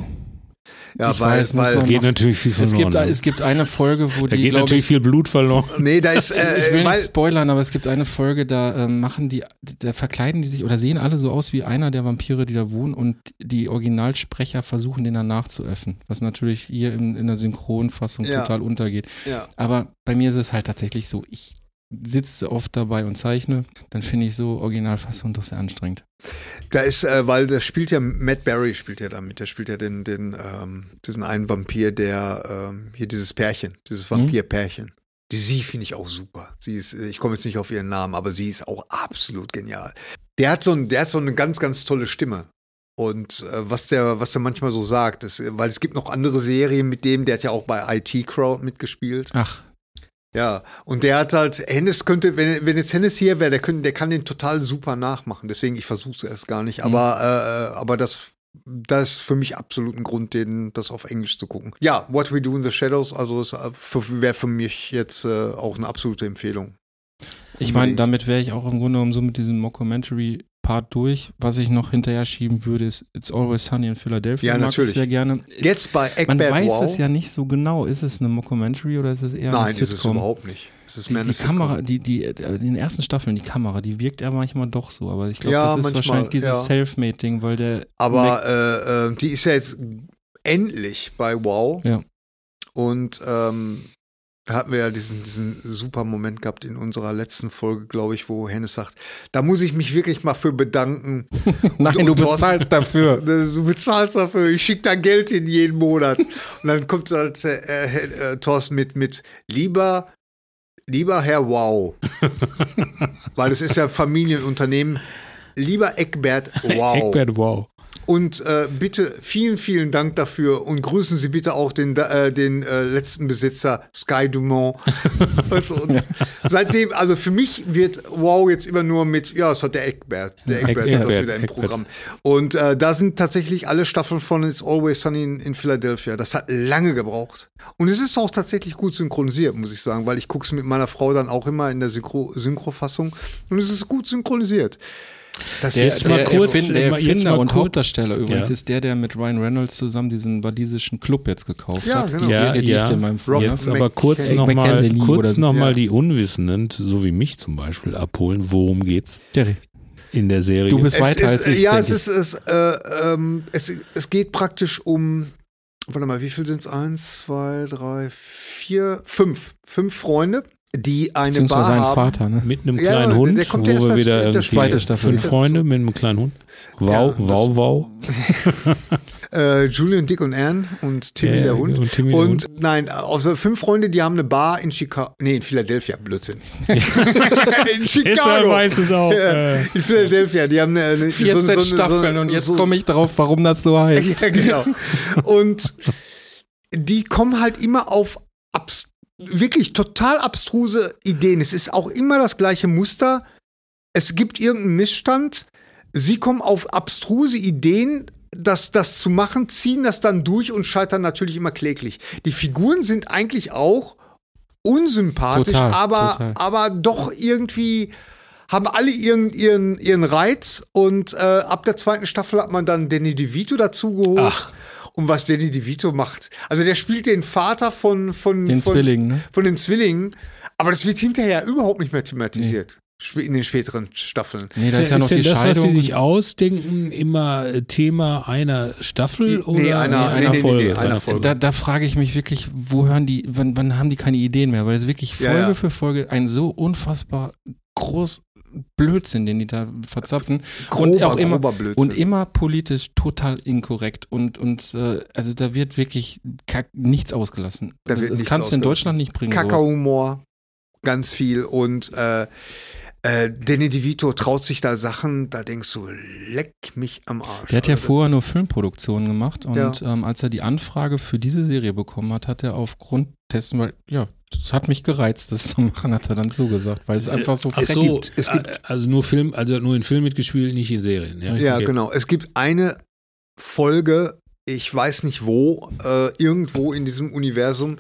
Ja,
ich
weil,
weiß,
weil
man-
Geht natürlich viel
Es
verloren.
gibt, es gibt eine Folge, wo
da
die,
geht
glaube
natürlich
ich,
viel Blut verloren.
nee, da ist
ich
äh,
will
weil,
nicht spoilern, aber es gibt eine Folge, da ähm, machen die, da verkleiden die sich oder sehen alle so aus wie einer der Vampire, die da wohnen und die Originalsprecher versuchen, den dann nachzuäffen. Was natürlich hier in, in der Synchronfassung
Ja.
total untergeht.
ja.
Aber bei mir ist es halt tatsächlich so, ich sitze oft dabei und zeichne, dann finde ich so Originalfassung doch sehr anstrengend.
Da ist, äh, weil das spielt ja, Matt Berry spielt ja damit, der spielt ja den, den, ähm, diesen einen Vampir, der, ähm, hier dieses Pärchen, dieses
Mhm.
Vampirpärchen. Die sie finde ich auch super. Sie ist, äh, ich komme jetzt nicht auf ihren Namen, aber sie ist auch absolut genial. Der hat so, ein, der hat so eine ganz, ganz tolle Stimme. Und äh, was der, was der manchmal so sagt, ist, weil es gibt noch andere Serien mit dem, der hat ja auch bei IT Crowd mitgespielt.
Ach,
Ja, und der hat halt, Hennes könnte, wenn, wenn jetzt Hennes hier wäre, der, könnte, der kann den total super nachmachen. Deswegen, ich versuche es erst gar nicht. Aber, äh, aber das, das ist für mich absolut ein Grund, den, das auf Englisch zu gucken. Ja, What We Do in the Shadows, also wäre für mich jetzt äh, auch eine absolute Empfehlung.
ich meine, damit wäre ich auch im Grunde genommen so mit diesem Mockumentary-Part durch. Was ich noch hinterher schieben würde, ist It's Always Sunny in Philadelphia.
Ja,
Mag
natürlich.
Ich sehr gerne.
Jetzt bei
Man
Eckbert
weiß
Wow.
es ja nicht so genau. Ist es eine Mockumentary oder ist es eher eine
Nein, ist es
Sitcom?
überhaupt nicht. Es ist
Die,
mehr
die
Sitcom.
Kamera, die, die, äh, in den ersten Staffeln, die Kamera, die wirkt ja manchmal doch so, aber ich glaube,
Ja,
das ist
manchmal,
wahrscheinlich dieses
ja.
Self-Made-Ding, weil der
Aber äh, äh, die ist ja jetzt endlich bei Wow.
Ja.
Und ähm, da hatten wir ja diesen, diesen super Moment gehabt in unserer letzten Folge, glaube ich, wo Hennes sagt, da muss ich mich wirklich mal für bedanken.
Nein,
Und
du
Thorsten-
bezahlst dafür.
Du bezahlst dafür, ich schicke da Geld hin jeden Monat. Und dann kommt halt äh, äh, Thorsten mit, mit lieber, lieber Herr Wow. Weil es ist ja Familienunternehmen. Lieber Eckbert Wow.
Eckbert, wow.
Und äh, bitte vielen, vielen Dank dafür und grüßen Sie bitte auch den, äh, den äh, letzten Besitzer Sky Dumont. und Seitdem, also für mich wird Wow jetzt immer nur mit, ja, es hat der Eckbert, der Eckbert, hat das wieder im
Eckbert.
Programm. Und äh, da sind tatsächlich alle Staffeln von It's Always Sunny in, in Philadelphia. Das hat lange gebraucht. Und es ist auch tatsächlich gut synchronisiert, muss ich sagen, weil ich gucke es mit meiner Frau dann auch immer in der Synchro Synchrofassung und es ist gut synchronisiert. Das
Der,
ist
mal
der,
kurz,
Erfinder, der
jetzt
Erfinder
mal
und Hauptdarsteller übrigens
Ja.
ist der, der mit Ryan Reynolds zusammen diesen walisischen Club jetzt gekauft
Ja,
hat.
genau.
Die
Ja,
Serie, die
ja.
ich dir in meinem
Rob
Jetzt aber kurz nochmal kurz
so.
noch mal
Ja.
die Unwissenden, so wie mich zum Beispiel, abholen. Worum geht's
Jerry,
in der Serie?
du bist
Es
weiter
ist,
als ich.
Ja,
denke
es ist, es, äh, ähm, es, es geht praktisch um, warte mal, wie viel sind es? Eins, zwei, drei, vier, fünf. Fünf Freunde, die eine
Beziehungsweise
Bar haben.
Vater, ne?
Mit einem
Ja,
kleinen
der-
Hund,
der kommt
wo
erst
wir
das-
wieder
der
irgendwie
zweite Staffel.
fünf Freunde mit einem kleinen Hund. Wow,
Ja, das-
wow, wow.
Äh, Julian, Dick und Anne und Timmy
Ja,
der Hund.
und Timmy der
und nein, also fünf Freunde, die haben eine Bar in Chicago, nee, in Philadelphia, Blödsinn. in
Deshalb
Chicago.
weiß es auch.
Ja,
äh,
in Philadelphia, die haben eine, eine
14 Staffeln und jetzt komme ich drauf, warum das so heißt.
Ja, genau. Und die kommen halt immer auf abs wirklich total abstruse Ideen. Es ist auch immer das gleiche Muster. Es gibt irgendeinen Missstand. Sie kommen auf abstruse Ideen, das, das zu machen, ziehen das dann durch und scheitern natürlich immer kläglich. Die Figuren sind eigentlich auch unsympathisch,
Total,
aber,
total.
aber doch irgendwie haben alle ihren, ihren, ihren Reiz und äh, ab der zweiten Staffel hat man dann Danny DeVito dazu geholt.
Ach.
Und was Danny DeVito macht. Also der spielt den Vater von, von,
Den
von,
Zwillingen, ne?
von den Zwillingen, aber das wird hinterher überhaupt nicht mehr thematisiert. Sp- In den späteren Staffeln.
Nee, da ist ja noch
denn
die
das, was
Scheidung.
sie sich ausdenken, immer äh, Thema einer Staffel
Nee,
oder
einer-
einer
nee, nee, nee,
Folge?
nee, einer Folge.
Da, da frage ich mich wirklich, wo hören die, wann, wann haben die keine Ideen mehr? Weil es wirklich
Ja,
Folge
ja.
für Folge ein so unfassbar groß Blödsinn, den die da verzapfen. und
Grober,
auch immer, und immer politisch total inkorrekt. Und, und äh, also da wird wirklich kack, nichts ausgelassen.
Da
das
wird
das
nichts
kannst du in. Deutschland nicht bringen. sowas.
Kackerhumor, ganz viel. Und äh, äh, Danny DeVito traut sich da Sachen, da denkst du, leck mich am Arsch.
Der hat ja
Also das-
vorher nur Filmproduktionen gemacht und
Ja.
ähm, als er die Anfrage für diese Serie bekommen hat, hat er aufgrund testen, weil, ja, das hat mich gereizt, das zu machen, hat er dann so gesagt, weil es einfach so
Ach
Es
so,
gibt- es gibt-
äh, also nur Film, also nur in Film mitgespielt, nicht in Serien. Ja,
Ja, genau. Es gibt eine Folge, ich weiß nicht wo, äh, irgendwo in diesem Universum.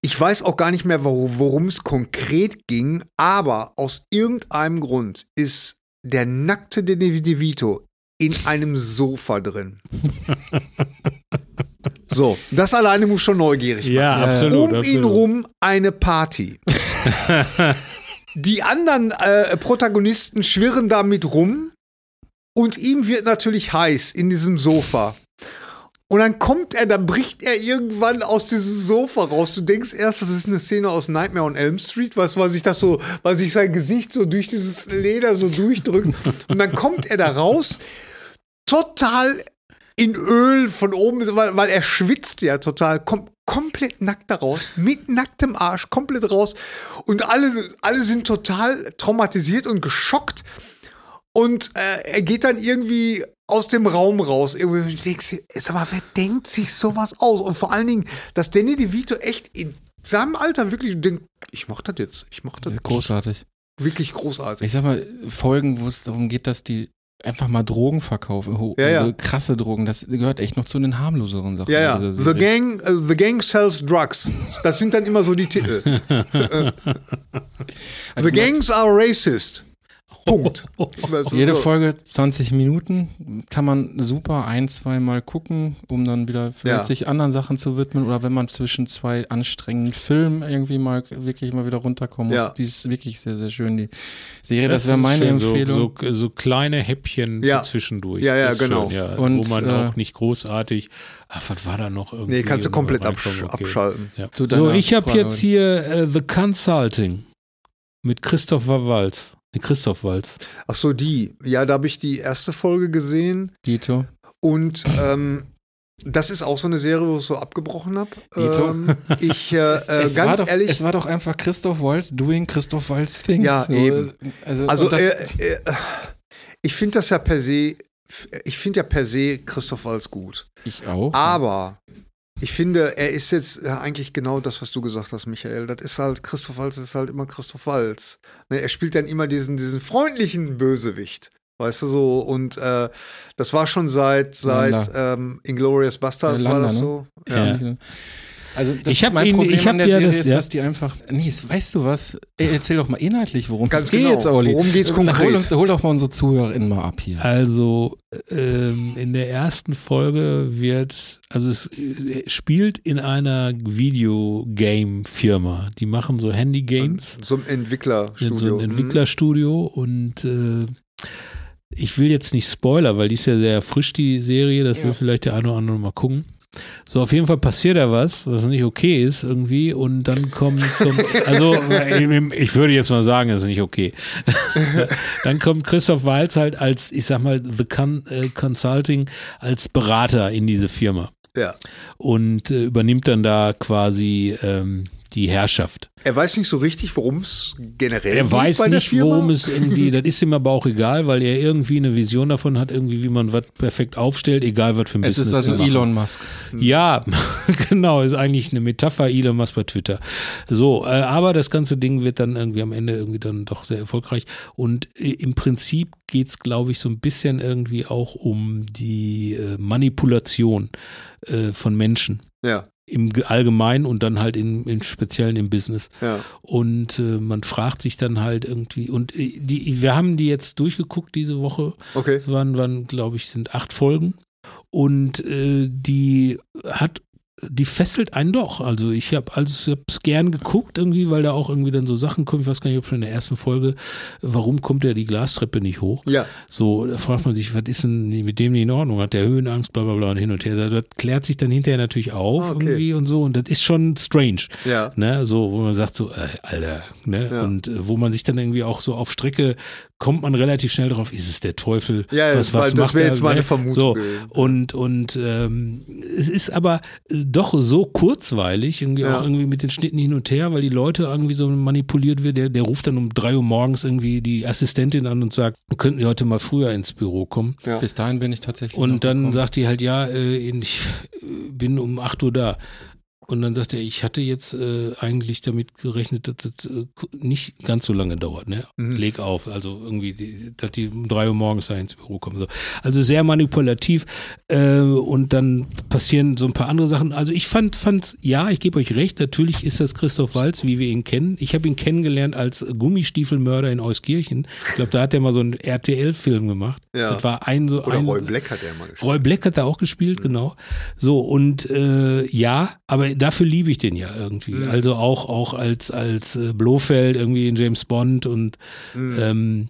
Ich weiß auch gar nicht mehr, wor- worum es konkret ging, aber aus irgendeinem Grund ist der nackte Danny DeVito in einem Sofa drin. so, das alleine muss schon neugierig machen.
Ja, absolut.
um ihn
absolut.
rum eine Party. Die anderen äh, Protagonisten schwirren damit rum und ihm wird natürlich heiß in diesem Sofa. Und dann kommt er, dann bricht er irgendwann aus diesem Sofa raus. Du denkst erst, das ist eine Szene aus Nightmare on Elm Street, was, weil sich das so, weil sich sein Gesicht so durch dieses Leder so durchdrückt. Und dann kommt er da raus, total in Öl von oben, weil, weil er schwitzt ja total, kommt komplett nackt da raus, mit nacktem Arsch, komplett raus. Und alle, alle sind total traumatisiert und geschockt. Und äh, er geht dann irgendwie aus dem Raum raus. Irgendwie, du denkst, sag mal, wer denkt sich sowas aus? Und vor allen Dingen, dass Danny DeVito echt in seinem Alter wirklich denkt, ich mach das jetzt, ich mach das
großartig.
wirklich großartig.
Ich sag mal, Folgen, wo es darum geht, dass die einfach mal Drogen verkaufen, ho-
Ja, ja.
also krasse Drogen, das gehört echt noch zu den harmloseren Sachen.
Ja, ja.
dieser
The. Gang, äh, The Gang sells drugs. Das sind dann immer so die Titel.
Also
The Gangs are racist. Punkt. Das
Jede
so.
Folge 20 Minuten kann man super ein, zweimal gucken, um dann wieder vielleicht
Ja.
sich anderen Sachen zu widmen oder wenn man zwischen zwei anstrengenden Filmen irgendwie mal wirklich mal wieder runterkommen muss.
Ja.
Die ist wirklich sehr, sehr schön, die Serie. Das, wäre
ist
meine
schön,
Empfehlung.
So, so, so kleine Häppchen
Ja.
zwischendurch.
Ja, ja,
Das ist
genau.
Schön, ja,
Und,
wo man
äh,
auch nicht großartig, ach, was war da noch irgendwie?
Nee, kannst du komplett absch
okay.
abschalten.
So, ich habe jetzt hier äh, The Consulting mit Christopher Waltz. Nee, Christoph Waltz.
Ach so, die. Ja, da habe ich die erste Folge gesehen.
Dito.
Und ähm, das ist auch so eine Serie, wo ich so abgebrochen habe.
Dito.
Ähm, ich, äh,
Es,
äh,
es
ganz
doch,
ehrlich,
es war doch einfach Christoph Waltz doing Christoph Waltz things.
Ja, eben.
Also,
also
und das,
äh, äh, ich finde das ja per se, ich finde ja per se Christoph Waltz gut.
ich auch.
Aber ich finde, er ist jetzt ja, eigentlich genau das, was du gesagt hast, Michael. Das ist halt, Christoph Waltz ist halt immer Christoph Waltz. Ne, er spielt dann immer diesen, diesen freundlichen Bösewicht. Weißt du so, und äh, das war schon seit, seit ähm, Inglorious Bastards
Ja,
war das
ne?
so.
Ja.
Also das
Ich hab
mein
ihn-
Problem
ich hab
an der
ja
Serie
das-
ist,
ja.
dass die einfach. Nee, weißt du was? Ey, erzähl doch mal inhaltlich, worum es geht,
genau.
Olli.
Worum geht's
Hol,
konkret?
uns, hol doch mal unsere ZuhörerInnen mal ab hier.
Also ähm, in der ersten Folge wird, also es äh, spielt in einer Videogame-Firma. Die machen so Handy-Games.
So ein Entwicklerstudio.
so ein
Mhm.
Entwicklerstudio und äh, ich will jetzt nicht Spoiler, weil die ist ja sehr frisch, die Serie, das
Ja.
will vielleicht der eine oder andere mal gucken. So, auf jeden Fall passiert da was, was nicht okay ist irgendwie und dann kommt, kommt also ich würde jetzt mal sagen, das ist nicht okay. dann kommt Christoph Walz halt als, ich sag mal, The äh, Consulting als Berater in diese Firma
Ja.
und äh, übernimmt dann da quasi ähm, die Herrschaft.
Er weiß nicht so richtig, worum es generell
Er
geht
weiß nicht, worum es irgendwie, das ist ihm aber auch egal, weil er irgendwie eine Vision davon hat, irgendwie, wie man was perfekt aufstellt, egal was für ein
Es
Business
ist also. Elon Musk.
Ja, genau, ist eigentlich eine Metapher Elon Musk bei Twitter. So, äh, aber das ganze Ding wird dann irgendwie am Ende irgendwie dann doch sehr erfolgreich. Und äh, im Prinzip geht's, glaube ich, so ein bisschen irgendwie auch um die äh, Manipulation äh, von Menschen
Ja,
im Ge- Allgemeinen und dann halt im, im Speziellen im Business.
ja.
Und äh, man fragt sich dann halt irgendwie, und äh, die, wir haben die jetzt durchgeguckt diese Woche,
Okay.
waren, waren glaube ich, sind acht Folgen. Und äh, die hat, die fesselt einen doch. Also ich habe also ich hab's gern geguckt irgendwie, weil da auch irgendwie dann so Sachen kommen. Ich weiß gar nicht, ob schon in der ersten Folge, warum kommt der die Glastreppe nicht hoch?
Ja,
So, da fragt man sich, was ist denn mit dem nicht in Ordnung? Hat der Höhenangst, bla bla bla und hin und her. Das, das klärt sich dann hinterher natürlich auf
Ah, okay.
irgendwie und so. Und das ist schon strange.
ja.
Ne, so, wo man sagt so, äh, Alter, ne?
Ja.
Und äh, wo man sich dann irgendwie auch so auf Strecke kommt man relativ schnell drauf, ist es der Teufel?
Ja, ja, weil das
macht
wäre jetzt meine
ne?
Vermutung
So, und, und ähm, es ist aber doch so kurzweilig, irgendwie
Ja.
auch irgendwie mit den Schnitten hin und her, weil die Leute irgendwie so manipuliert wird. Der, der ruft dann um drei Uhr morgens irgendwie die Assistentin an und sagt, könnten Sie heute mal früher ins Büro kommen?
Ja.
Bis dahin bin ich tatsächlich. noch
Und dann
gekommen.
sagt die halt, ja, äh, ich bin um 8 Uhr da. Und dann sagt er, ich hatte jetzt äh, eigentlich damit gerechnet, dass das äh, nicht ganz so lange dauert. Ne?
Mhm.
Leg auf, also irgendwie, dass die um drei Uhr morgens da ins Büro kommen. So. Also sehr manipulativ äh, und dann passieren so ein paar andere Sachen. Also ich fand, fand ja, ich gebe euch recht, natürlich ist das Christoph Walz, wie wir ihn kennen. Ich habe ihn kennengelernt als Gummistiefelmörder in Euskirchen. Ich glaube, da hat er mal so einen RTL-Film gemacht.
Ja.
Das war ein so
Oder
ein,
Roy Black hat er mal gespielt.
Roy Black hat da auch gespielt, genau. So, und äh, ja, aber dafür liebe ich den ja irgendwie.
Mhm.
Also auch, auch als, als äh, Blofeld irgendwie in James Bond und
Mhm.
ähm,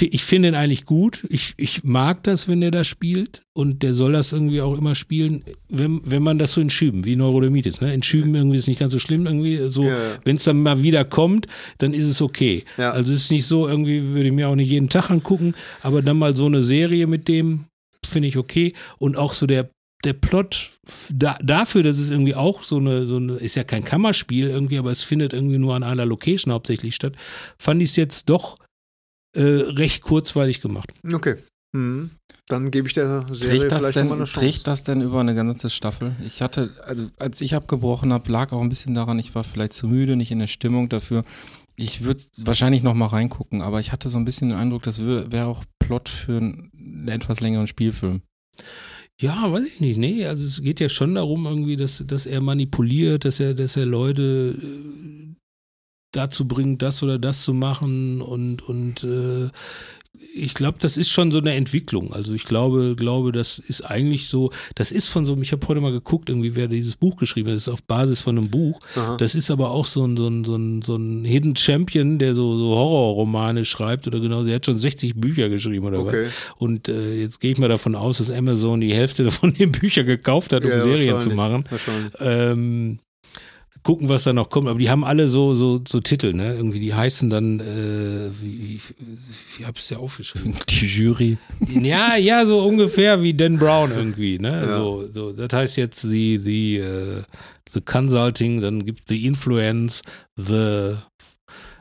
ich finde ihn eigentlich gut. Ich, ich mag das, wenn er das spielt und der soll das irgendwie auch immer spielen, wenn, wenn man das so in Schüben, wie Neurodermitis. Ne? In Schüben irgendwie ist nicht ganz so schlimm, irgendwie so,
Ja, ja.
wenn es dann mal wieder kommt, dann ist es okay.
Ja.
Also es ist nicht so, irgendwie würde ich mir auch nicht jeden Tag angucken, aber dann mal so eine Serie mit dem finde ich okay und auch so der der Plot da, dafür, dass es irgendwie auch so eine, so eine, ist ja kein Kammerspiel irgendwie, aber es findet irgendwie nur an einer Location hauptsächlich statt, fand ich es jetzt doch äh, recht kurzweilig gemacht.
Okay. Mhm. Dann gebe ich der Serie
Trägt das,
vielleicht
denn,
nochmal eine Chance.
trägt das denn über eine ganze Staffel? Ich hatte, also als ich abgebrochen habe, lag auch ein bisschen daran, ich war vielleicht zu müde, nicht in der Stimmung dafür. Ich würde wahrscheinlich noch mal reingucken, aber ich hatte so ein bisschen den Eindruck, das wäre auch Plot für einen etwas längeren Spielfilm.
Ja, weiß ich nicht. Nee, also es geht ja schon darum, irgendwie, dass, dass er manipuliert, dass er, dass er Leute äh, dazu bringt, das oder das zu machen und, und äh, ich glaube, das ist schon so eine Entwicklung. Also ich glaube, glaube, das ist eigentlich so, das ist von so, ich habe heute mal geguckt, irgendwie, wer dieses Buch geschrieben hat, das ist auf Basis von einem Buch.
Aha.
Das ist aber auch so ein, so ein, so ein, so ein Hidden Champion, der so, so Horrorromane schreibt oder genau, der hat schon 60 Bücher geschrieben oder
Okay.
was. Und äh, jetzt gehe ich mal davon aus, dass Amazon die Hälfte von den Büchern gekauft hat, um
Ja,
Serien zu machen.
Wahrscheinlich.
Ähm, gucken, was da noch kommt. Aber die haben alle so, so, so Titel, ne? Irgendwie, die heißen dann, äh, wie, wie hab ich's ja aufgeschrieben?
Die Jury.
ja, ja, so ungefähr wie Dan Brown irgendwie, ne?
Ja.
So, so, das heißt jetzt the, the, äh, the Consulting, dann gibt the Influence, the,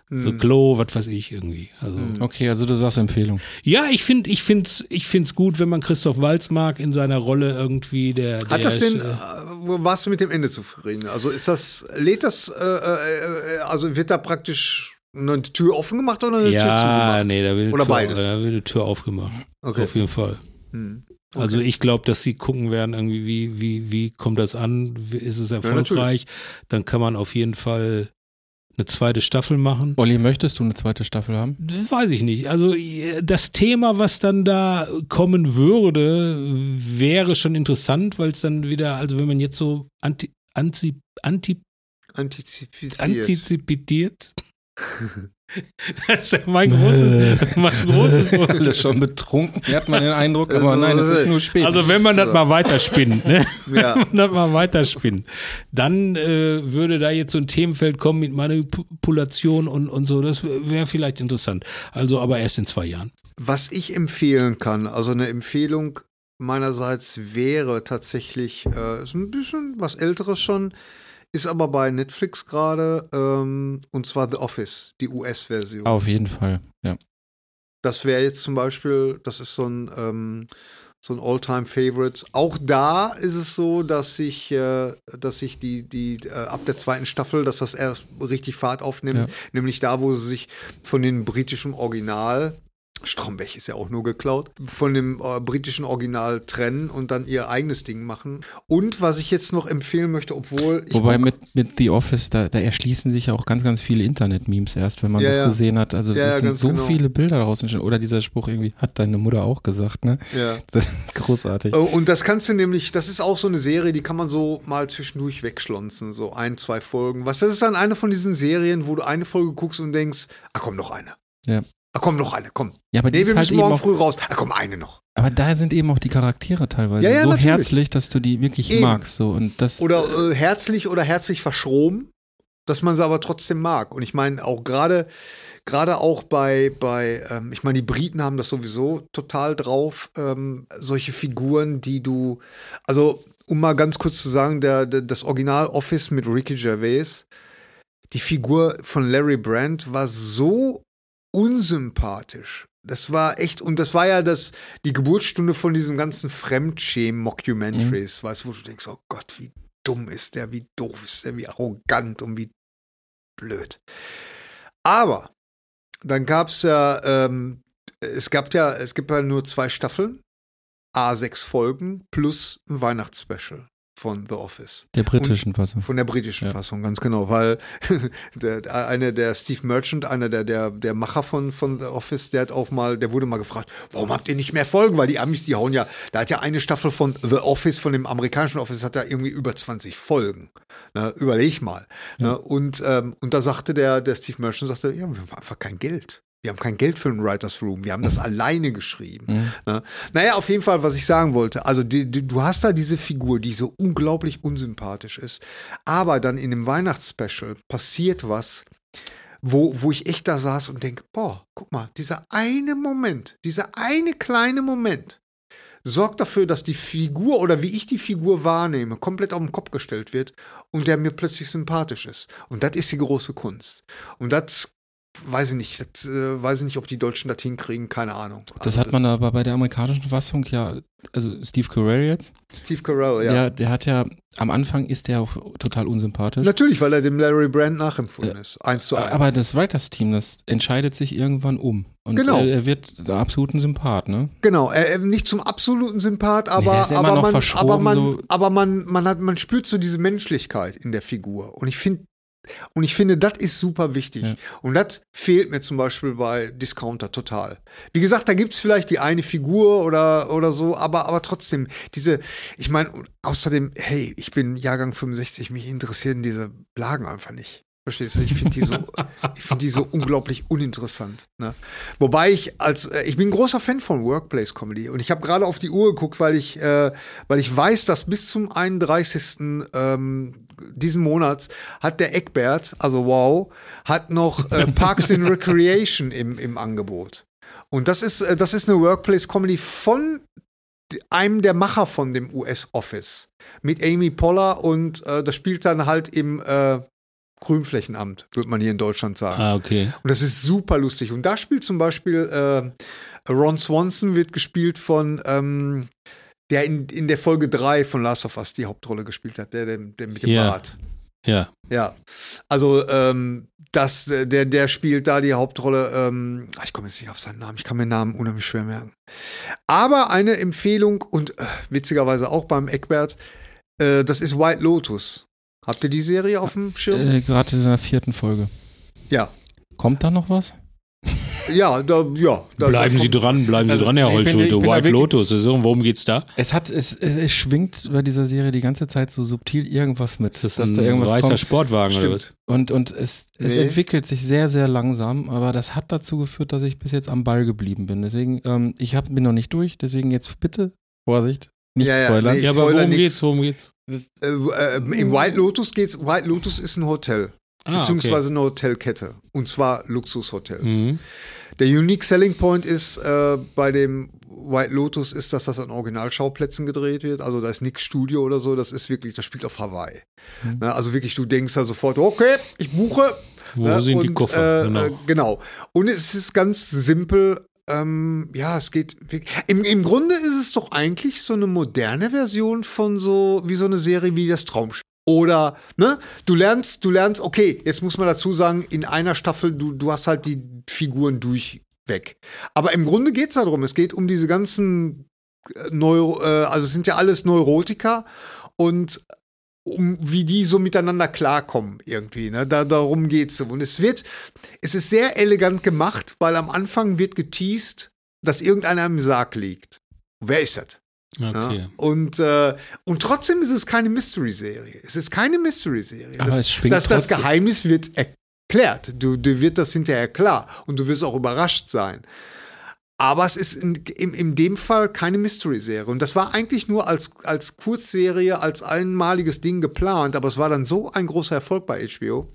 Hm.
Glow, was weiß ich irgendwie. Also,
Hm.
Okay, also du sagst Empfehlung.
ja, ich finde, ich find's, ich find's gut, wenn man Christoph Walz mag in seiner Rolle irgendwie, der, der
Hat das denn,
ist,
äh,
äh,
warst du mit dem Ende zufrieden? Also ist das, lädt das, äh, äh, äh, also wird da praktisch eine Tür offen gemacht oder eine Tür
ja,
zugemacht?
nee, da wird,
Oder
eine Tür,
beides?
da wird eine Tür aufgemacht.
Okay.
Auf jeden Fall.
Hm.
Also ich glaube, dass sie gucken werden, irgendwie, wie, wie, wie kommt das an? Ist es erfolgreich? Dann kann man auf jeden Fall eine zweite Staffel machen.
Olli, möchtest du eine zweite Staffel haben?
Das weiß ich nicht. Also das Thema, was dann da kommen würde, wäre schon interessant, weil es dann wieder, also wenn man jetzt so anti, anti, anti,
Antizipiert.
antizipiert. Das ist ja mein großes, mein großes
Alle schon betrunken, hat man den Eindruck, aber nein, es ist nur spät.
Also wenn man das mal weiterspinnt, ne?
Ja.
Wenn man das mal weiterspinnt, dann äh, würde da jetzt so ein Themenfeld kommen mit Manipulation und, und so. Das wäre vielleicht interessant. Also aber erst in zwei Jahren.
Was ich empfehlen kann, also eine Empfehlung meinerseits wäre tatsächlich, äh, ist ein bisschen was Älteres schon, ist aber bei Netflix gerade, ähm, und zwar The Office, die US-Version.
Auf jeden Fall, ja.
Das wäre jetzt zum Beispiel, das ist so ein, ähm, so ein All-Time-Favorite. Auch da ist es so, dass sich, äh, dass sich die, die äh, ab der zweiten Staffel, dass das erst richtig Fahrt aufnimmt,
Ja.
nämlich da, wo sie sich von dem britischen Original Stromberg ist ja auch nur geklaut, von dem äh, britischen Original trennen und dann ihr eigenes Ding machen. Und was ich jetzt noch empfehlen möchte, obwohl ich
Wobei mit, mit The Office, da, da erschließen sich ja auch ganz, ganz viele Internet-Memes erst, wenn man
Ja,
das
ja.
gesehen hat. Also
Ja,
es sind so
genau.
viele Bilder daraus entstanden. Oder dieser Spruch irgendwie, hat deine Mutter auch gesagt, ne?
ja.
Das ist großartig.
Oh, Und das kannst du nämlich, das ist auch so eine Serie, die kann man so mal zwischendurch wegschlonzen, so ein, zwei Folgen. Was, das ist dann eine von diesen Serien, wo du eine Folge guckst und denkst, ah komm, noch eine.
Ja.
Ah komm, noch eine, komm.
Ja, aber die
Nee,
ist
wir
halt
müssen morgen
auch,
früh raus. Ah komm, eine noch.
aber da sind eben auch die Charaktere teilweise
Ja, ja,
so
natürlich.
herzlich, dass du die wirklich
Eben.
magst. So. Und das,
Oder äh, herzlich oder herzlich verschroben, dass man sie aber trotzdem mag. Und ich meine, auch gerade gerade auch bei, bei ähm, ich meine, die Briten haben das sowieso total drauf, ähm, solche Figuren, die du, also um mal ganz kurz zu sagen, der, der, das Original Office mit Ricky Gervais, die Figur von Larry Brandt war so unsympathisch. Das war echt, und das war ja das, die Geburtsstunde von diesen ganzen Fremdschämen-Mockumentaries, weißt du, wo du denkst, oh Gott, wie dumm ist der, wie doof ist der, wie arrogant und wie blöd. Aber dann gab es ja, ähm, es gab ja, es gibt ja nur zwei Staffeln, A6 Folgen plus ein Weihnachtsspecial von The Office.
Der britischen Fassung.
Von der britischen
Ja.
Fassung, ganz genau, weil der, einer der Steve Merchant, einer der, der, der Macher von, von The Office, der hat auch mal, der wurde mal gefragt, warum habt ihr nicht mehr Folgen? Weil die Amis, die hauen ja, da hat ja eine Staffel von The Office, von dem amerikanischen Office, hat da irgendwie über 20 Folgen. Ne, überleg mal. Ne, und, ähm, und da sagte der, der Steve Merchant, sagte, ja, wir haben einfach kein Geld. Wir haben kein Geld für einen Writers Room. Wir haben das alleine geschrieben. Ne? Naja, auf jeden Fall, was ich sagen wollte. Also, die, die, du hast da diese Figur, die so unglaublich unsympathisch ist. Aber dann in dem Weihnachtsspecial passiert was, wo, wo ich echt da saß und denke: Boah, guck mal, dieser eine Moment, dieser eine kleine Moment sorgt dafür, dass die Figur oder wie ich die Figur wahrnehme, komplett auf den Kopf gestellt wird und der mir plötzlich sympathisch ist. Und das ist die große Kunst. Und das weiß ich nicht, das, äh, weiß ich nicht, ob die Deutschen das hinkriegen, keine Ahnung.
Das
Also
hat man aber bei der amerikanischen Fassung ja, also Steve Carell jetzt,
Steve Carell, ja.
der, der hat ja, am Anfang ist der auch total unsympathisch.
Natürlich, weil er dem Larry Brand nachempfunden ist. Eins zu eins.
Aber das Writers-Team, das entscheidet sich irgendwann um. Und
Genau.
er, er wird absolut ein Sympath, ne?
Genau, er, nicht zum absoluten Sympath, aber,
der immer
aber, man, aber, man,
so-
aber man, man, hat, man spürt so diese Menschlichkeit in der Figur. Und ich finde, und ich finde, das ist super wichtig.
Ja.
Und das fehlt mir zum Beispiel bei Discounter total. Wie gesagt, da gibt es vielleicht die eine Figur oder, oder so, aber, aber trotzdem, diese, ich meine, außerdem, hey, ich bin Jahrgang 65, mich interessieren diese Blagen einfach nicht. Verstehst du? Ich finde die so, ich finde die so unglaublich uninteressant. Ne? Wobei ich als, äh, ich bin ein großer Fan von Workplace Comedy und ich habe gerade auf die Uhr geguckt, weil ich, äh, weil ich weiß, dass bis zum 31. Ähm, diesen Monats hat der Eckbert, also wow, hat noch äh, Parks and Recreation im, im Angebot. Und das ist, äh, das ist eine Workplace Comedy von einem der Macher von dem US Office mit Amy Poller und äh, das spielt dann halt im äh, Grünflächenamt, würde man hier in Deutschland sagen.
Ah, okay.
Und das ist super lustig. Und da spielt zum Beispiel äh, Ron Swanson wird gespielt von ähm, der in, in der Folge 3 von Last of Us die Hauptrolle gespielt hat, der, der, der mit dem
Ja.
Bart.
Ja.
Ja, also ähm, das, äh, der, der spielt da die Hauptrolle. Ähm, ich komme jetzt nicht auf seinen Namen, ich kann mir Namen unheimlich schwer merken. Aber eine Empfehlung und äh, witzigerweise auch beim Eckbert, äh, das ist White Lotus. Habt ihr die Serie auf dem Schirm?
Äh, Gerade in der vierten Folge.
ja.
Kommt da noch was?
Ja, da, ja. Da,
Bleiben Sie dran, bleiben Sie
Also,
dran, Herr
da
White
wirklich-
Lotus, das ist, worum geht's da?
Es hat, es, es, es schwingt bei dieser Serie die ganze Zeit so subtil irgendwas mit,
Das ist
dass
ein
da irgendwas
weißer
kommt.
Sportwagen oder was?
Stimmt.
Und, und es, es
Nee.
entwickelt sich sehr, sehr langsam, aber das hat dazu geführt, dass ich bis jetzt am Ball geblieben bin. Deswegen, ähm, ich hab, bin noch nicht durch, deswegen jetzt bitte Vorsicht, nicht
Ja, ja,
spoilern.
nee,
Ja, aber worum
nix.
geht's? Worum geht's?
Äh, äh, Im White Lotus geht's. White Lotus ist ein Hotel.
Ah,
beziehungsweise eine Hotelkette. Und zwar Luxushotels.
okay. Mhm.
Der Unique Selling Point ist äh, bei dem White Lotus ist, dass das an Originalschauplätzen gedreht wird. Also da ist nix Studio oder so. Das ist wirklich, das spielt auf Hawaii.
Mhm.
Ne, also wirklich, du denkst da sofort, okay, ich buche.
Wo
Ne,
sind die
und,
Koffer?
Äh,
genau.
äh, genau. Und es ist ganz simpel. Ähm, ja, es geht. wirklich- Im, Im Grunde ist es doch eigentlich so eine moderne Version von so, wie so eine Serie wie das Traumschiff. Oder, ne, du lernst, du lernst, okay, jetzt muss man dazu sagen, in einer Staffel, du, du hast halt die Figuren durchweg. Aber im Grunde geht es darum, es geht um diese ganzen äh, Neuro, äh, also es sind ja alles Neurotiker und um wie die so miteinander klarkommen irgendwie. Ne? Da, darum geht's. Und es wird, es ist sehr elegant gemacht, weil am Anfang wird geteased, dass irgendeiner im Sarg liegt. Wer ist das?
Okay.
Ja? Und, äh, und trotzdem ist es keine Mystery-Serie. Es ist keine Mystery-Serie.
Aber
das,
es schwingt
das, das Geheimnis wird erklärt. Du, dir wird das hinterher klar. Und du wirst auch überrascht sein. Aber es ist in, in, in dem Fall keine Mystery-Serie. Und das war eigentlich nur als, als Kurzserie, als einmaliges Ding geplant. Aber es war dann so ein großer Erfolg bei HBO,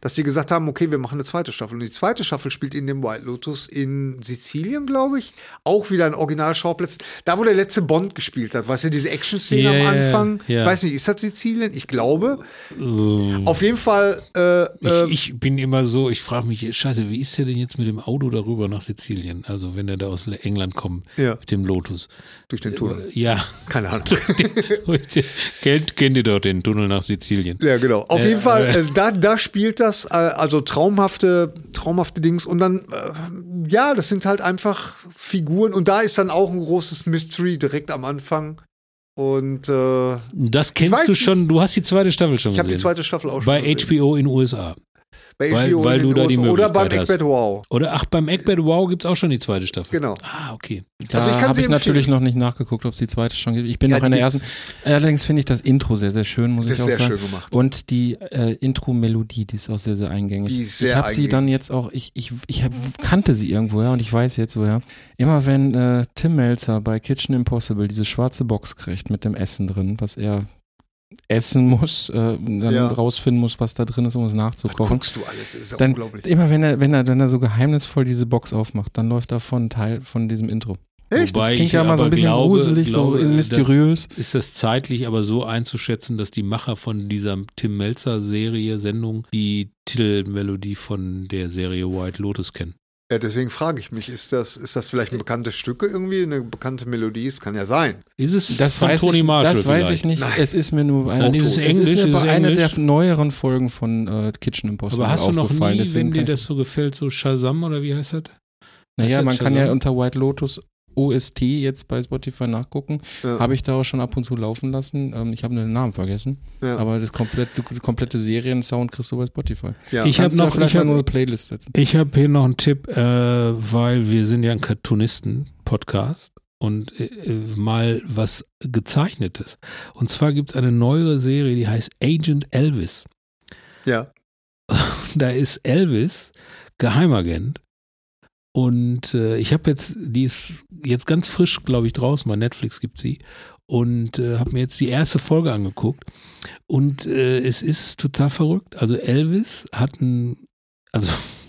dass die gesagt haben, okay, wir machen eine zweite Staffel. Und die zweite Staffel spielt in dem White Lotus in Sizilien, glaube ich. Auch wieder ein Originalschauplatz. Da, wo der letzte Bond gespielt hat. Weißt du, diese Action-Szene
Ja,
am Anfang.
ja.
Ich weiß nicht, ist das Sizilien? Ich glaube.
Ähm,
Auf jeden Fall. Äh, äh,
ich, ich bin immer so, ich frage mich, scheiße, wie ist der denn jetzt mit dem Auto darüber nach Sizilien? Also wenn er da aus England kommt
Ja.
mit dem Lotus.
Durch den Tunnel.
Ja,
Keine Ahnung.
kennt, kennt ihr doch den Tunnel nach Sizilien?
Ja, genau. Auf jeden Fall, äh, da, da spielt das, äh, also traumhafte, traumhafte Dings. Und dann, äh, ja, das sind halt einfach Figuren. Und da ist dann auch ein großes Mystery direkt am Anfang. Und äh,
Das kennst du
nicht.
schon, du hast die zweite Staffel schon
ich habe die
gesehen.
zweite Staffel auch schon
Bei
gesehen.
HBO in USA.
Bei
weil- weil du da die
USA. Oder beim
Möglichkeit hast.
Eckbett Wow.
Oder ach, beim Eckbett Wow gibt es auch schon die zweite Staffel.
Genau.
Ah, okay.
Da
Also
habe ich natürlich
empfehlen.
noch nicht nachgeguckt, ob es die zweite schon gibt. Ich bin
Ja,
noch in der ersten. Allerdings finde ich das Intro sehr, sehr schön, muss
Das
ich
ist
auch
sehr
sagen.
schön gemacht.
Und die äh, Intro-Melodie, die ist auch sehr, sehr eingängig.
Die ist sehr
ich habe sie dann jetzt auch, ich, ich, ich hab, kannte sie irgendwoher und ich weiß jetzt woher. Immer wenn äh, Tim Melzer bei Kitchen Impossible diese schwarze Box kriegt mit dem Essen drin, was er essen muss, äh, dann
Ja.
rausfinden muss, was da drin ist, um es
Was
nachzukochen.
guckst du alles? Das ist ja
Dann
unglaublich.
immer wenn er, wenn er, wenn er so geheimnisvoll diese Box aufmacht, dann läuft davon ein Teil von diesem Intro.
Echt?
Wobei
Das klingt
ich
ja immer so ein bisschen
glaube-
gruselig,
glaube,
so mysteriös.
Ist das zeitlich aber so einzuschätzen, dass die Macher von dieser Tim Melzer Serie, Sendung, die Titelmelodie von der Serie White Lotus kennen?
Ja, deswegen frage ich mich, ist das, ist das vielleicht ein bekanntes Stück irgendwie, eine bekannte Melodie? Es kann ja sein.
Ist es
Das
von
weiß,
Tony
ich,
Marshall
das weiß ich
vielleicht?
nicht.
Nein.
Es ist mir nur eine,
Dann ist es
es
Englisch,
ist mir bei einer
Englisch?
der neueren Folgen von äh, Kitchen Impossible
Aber hast du noch nie,
deswegen
wenn dir das so gefällt, so Shazam oder wie heißt das?
Naja, man kann ja unter White Lotus OST jetzt bei Spotify nachgucken.
Ja.
Habe ich da auch schon ab und zu laufen lassen. Ähm, ich habe nur den Namen vergessen.
Ja.
Aber das komplette, die komplette Serien-Sound kriegst du bei Spotify.
ja.
Ich habe noch,
vielleicht
ich hab,
nur eine Playlist setzen.
Ich habe hier noch einen Tipp, äh, weil wir sind ja ein Cartoonisten-Podcast und äh, äh, mal was gezeichnetes. Und zwar gibt es eine neuere Serie, die heißt Agent Elvis.
ja.
Da ist Elvis Geheimagent. Und äh, ich habe jetzt, die ist jetzt ganz frisch, glaube ich, draußen, bei Netflix gibt sie. Und äh, habe mir jetzt die erste Folge angeguckt. Und äh, es ist total verrückt. Also Elvis hat ein, also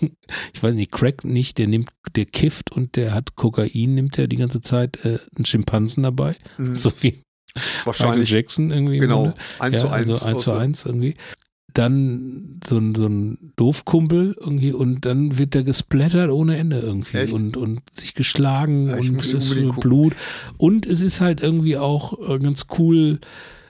ich weiß nicht, Crack nicht, der nimmt, der kifft und der hat Kokain, nimmt er die ganze Zeit äh, einen Schimpansen dabei.
Mhm.
So wie Michael
Wahrscheinlich.
Jackson irgendwie.
Genau.
Grunde.
Eins
Ja,
zu eins.
Also 1 zu
Aus-
1 irgendwie. Dann so ein, so ein Doofkumpel irgendwie und dann wird der gesplattert ohne Ende irgendwie
Echt?
und, und sich geschlagen
Ja,
und es ist
unbedingt gucken.
Blut. Und es ist halt irgendwie auch äh, ganz cool.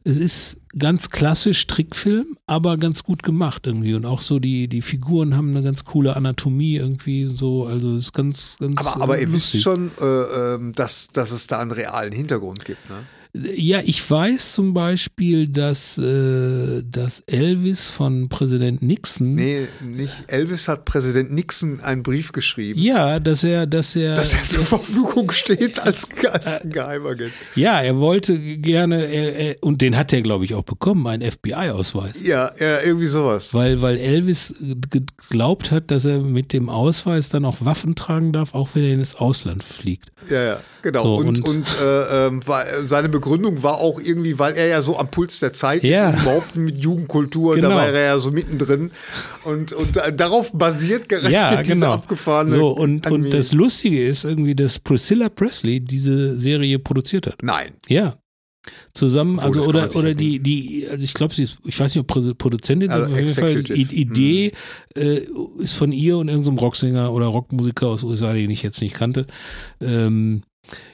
Es ist ganz klassisch Trickfilm, aber ganz gut gemacht irgendwie. Und auch so die, die Figuren haben eine ganz coole Anatomie irgendwie so. Also es ist ganz, ganz.
Aber, aber
äh,
ihr wisst schon, äh, ähm, dass, dass es da einen realen Hintergrund gibt, ne?
Ja, ich weiß zum Beispiel, dass, äh, dass Elvis von Präsident Nixon.
Nee, nicht. Elvis hat Präsident Nixon einen Brief geschrieben,
Ja, dass er, dass er,
dass er zur Verfügung steht als, als Geheimagent.
ja, er wollte gerne, er, er, und den hat er, glaube ich, auch bekommen, einen FBI-Ausweis.
Ja, ja, irgendwie sowas.
Weil, weil Elvis geglaubt hat, dass er mit dem Ausweis dann auch Waffen tragen darf, auch wenn er ins Ausland fliegt.
Ja, ja, genau.
So,
und
und-
und äh, ähm, seine Begründung war auch irgendwie, weil er ja so am Puls der Zeit
Ja.
ist überhaupt mit Jugendkultur, da
Genau.
war er ja so mittendrin. Und, und äh, darauf basiert gerechnet
Ja,
diese
genau.
abgefahrene
So, und,
Anime.
und das Lustige ist irgendwie, dass Priscilla Presley diese Serie produziert hat.
Nein.
Ja. Zusammen,
Obwohl,
also oder, oder die, die, also ich glaube, sie ist, ich weiß nicht, ob Pro- Produzentin,
Also
aber auf jeden Fall die Idee äh, ist von ihr und irgendeinem Rocksänger oder Rockmusiker aus USA, den ich jetzt nicht kannte. Ähm,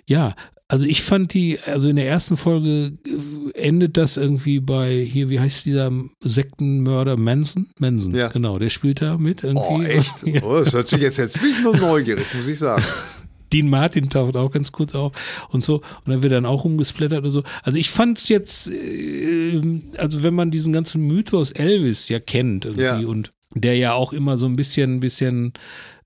ja, also ich fand die, also in der ersten Folge äh, endet das irgendwie bei hier, wie heißt dieser Sektenmörder Manson? Manson,
Ja.
genau, der spielt da mit irgendwie.
Oh, echt?
Ja.
Oh, das hört sich jetzt, jetzt bin ich nur neugierig, muss ich sagen.
Dean Martin taucht auch ganz kurz auf und so. Und dann wird dann auch rumgesplattert und so. Also ich fand's jetzt, äh, also wenn man diesen ganzen Mythos Elvis ja kennt irgendwie
Ja.
und der ja auch immer so ein bisschen, bisschen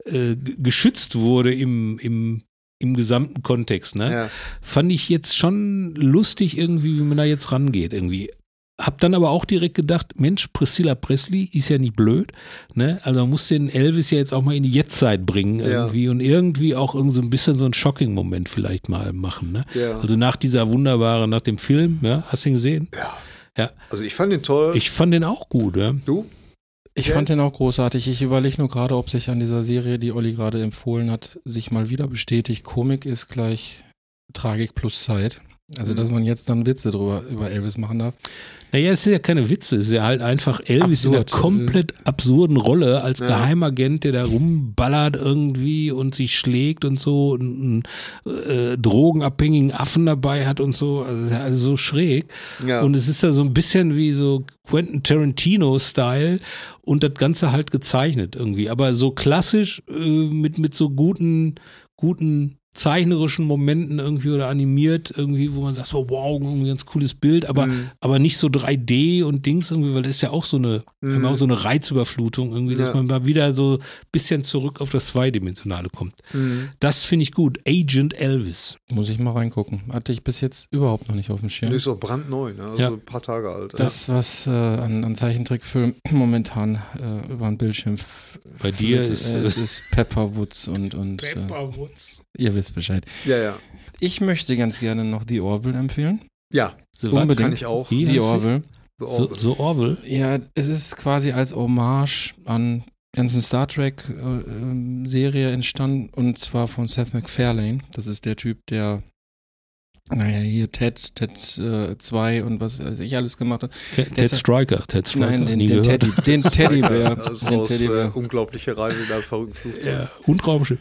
äh, geschützt wurde im, im, im gesamten Kontext, ne?
Ja.
Fand ich jetzt schon lustig irgendwie, wie man da jetzt rangeht irgendwie. Hab dann aber auch direkt gedacht, Mensch, Priscilla Presley ist ja nicht blöd, ne? Also man muss den Elvis ja jetzt auch mal in die Jetztzeit bringen
Ja.
irgendwie und irgendwie auch irgend so ein bisschen so ein Shocking-Moment vielleicht mal machen, ne?
Ja.
Also nach dieser wunderbaren, nach dem Film, ja, hast du ihn gesehen?
Ja.
Ja.
Also ich fand den toll.
Ich fand den auch gut, ja.
du?
Ich fand den auch großartig. Ich überlege nur gerade, ob sich an dieser Serie, die Olli gerade empfohlen hat, sich mal wieder bestätigt. Komik ist gleich Tragik plus Zeit. Also,
Mhm.
dass man jetzt dann Witze drüber über Elvis machen darf.
Naja, es sind ja keine Witze, es ist ja halt einfach Elvis in einer
Absurd.
komplett absurden Rolle als
Ja.
Geheimagent, der da rumballert irgendwie und sich schlägt und so und einen äh, drogenabhängigen Affen dabei hat und so. Also, es ist ja also so schräg.
Ja.
Und es ist ja so ein bisschen wie so Quentin Tarantino-Style und das Ganze halt gezeichnet irgendwie. Aber so klassisch äh, mit, mit so guten, guten zeichnerischen Momenten irgendwie oder animiert irgendwie, wo man sagt, so wow, ein ganz cooles Bild, aber,
Mhm.
aber nicht so 3D und Dings irgendwie, weil das ist ja auch so eine,
Mhm.
immer auch so eine Reizüberflutung irgendwie, dass
Ja.
man mal wieder so ein bisschen zurück auf das Zweidimensionale kommt.
Mhm.
Das finde ich gut. Agent Elvis.
Muss ich mal reingucken. Hatte ich bis jetzt überhaupt noch nicht auf dem Schirm.
Ist auch brandneu, ne? Also
Ja.
ein paar Tage alt.
Das, was äh, an, an Zeichentrickfilmen momentan äh, über den Bildschirm
Bei dir ist,
äh,
äh,
ist Pepperwoods und, und äh, ihr wisst Bescheid.
ja, ja.
Ich möchte ganz gerne noch The Orville empfehlen.
Ja,
So,
Unbedingt.
kann ich auch.
Wie
The
heißt sie?
Orville.
So, so Orwell.
Ja, es ist quasi als Hommage an ganzen Star Trek äh, ähm, Serie entstanden und zwar von Seth MacFarlane. Das ist der Typ, der naja, hier Ted, Ted 2 und was weiß ich alles gemacht hat.
Ted, Ted Striker. Ted Striker.
Nein, den,
nie
den,
gehört.
Teddy, den Teddybär.
Also
den
aus äh,
Teddybär.
unglaubliche Reise in einem verrückten Flugzeug.
Ja, und Raumschiff.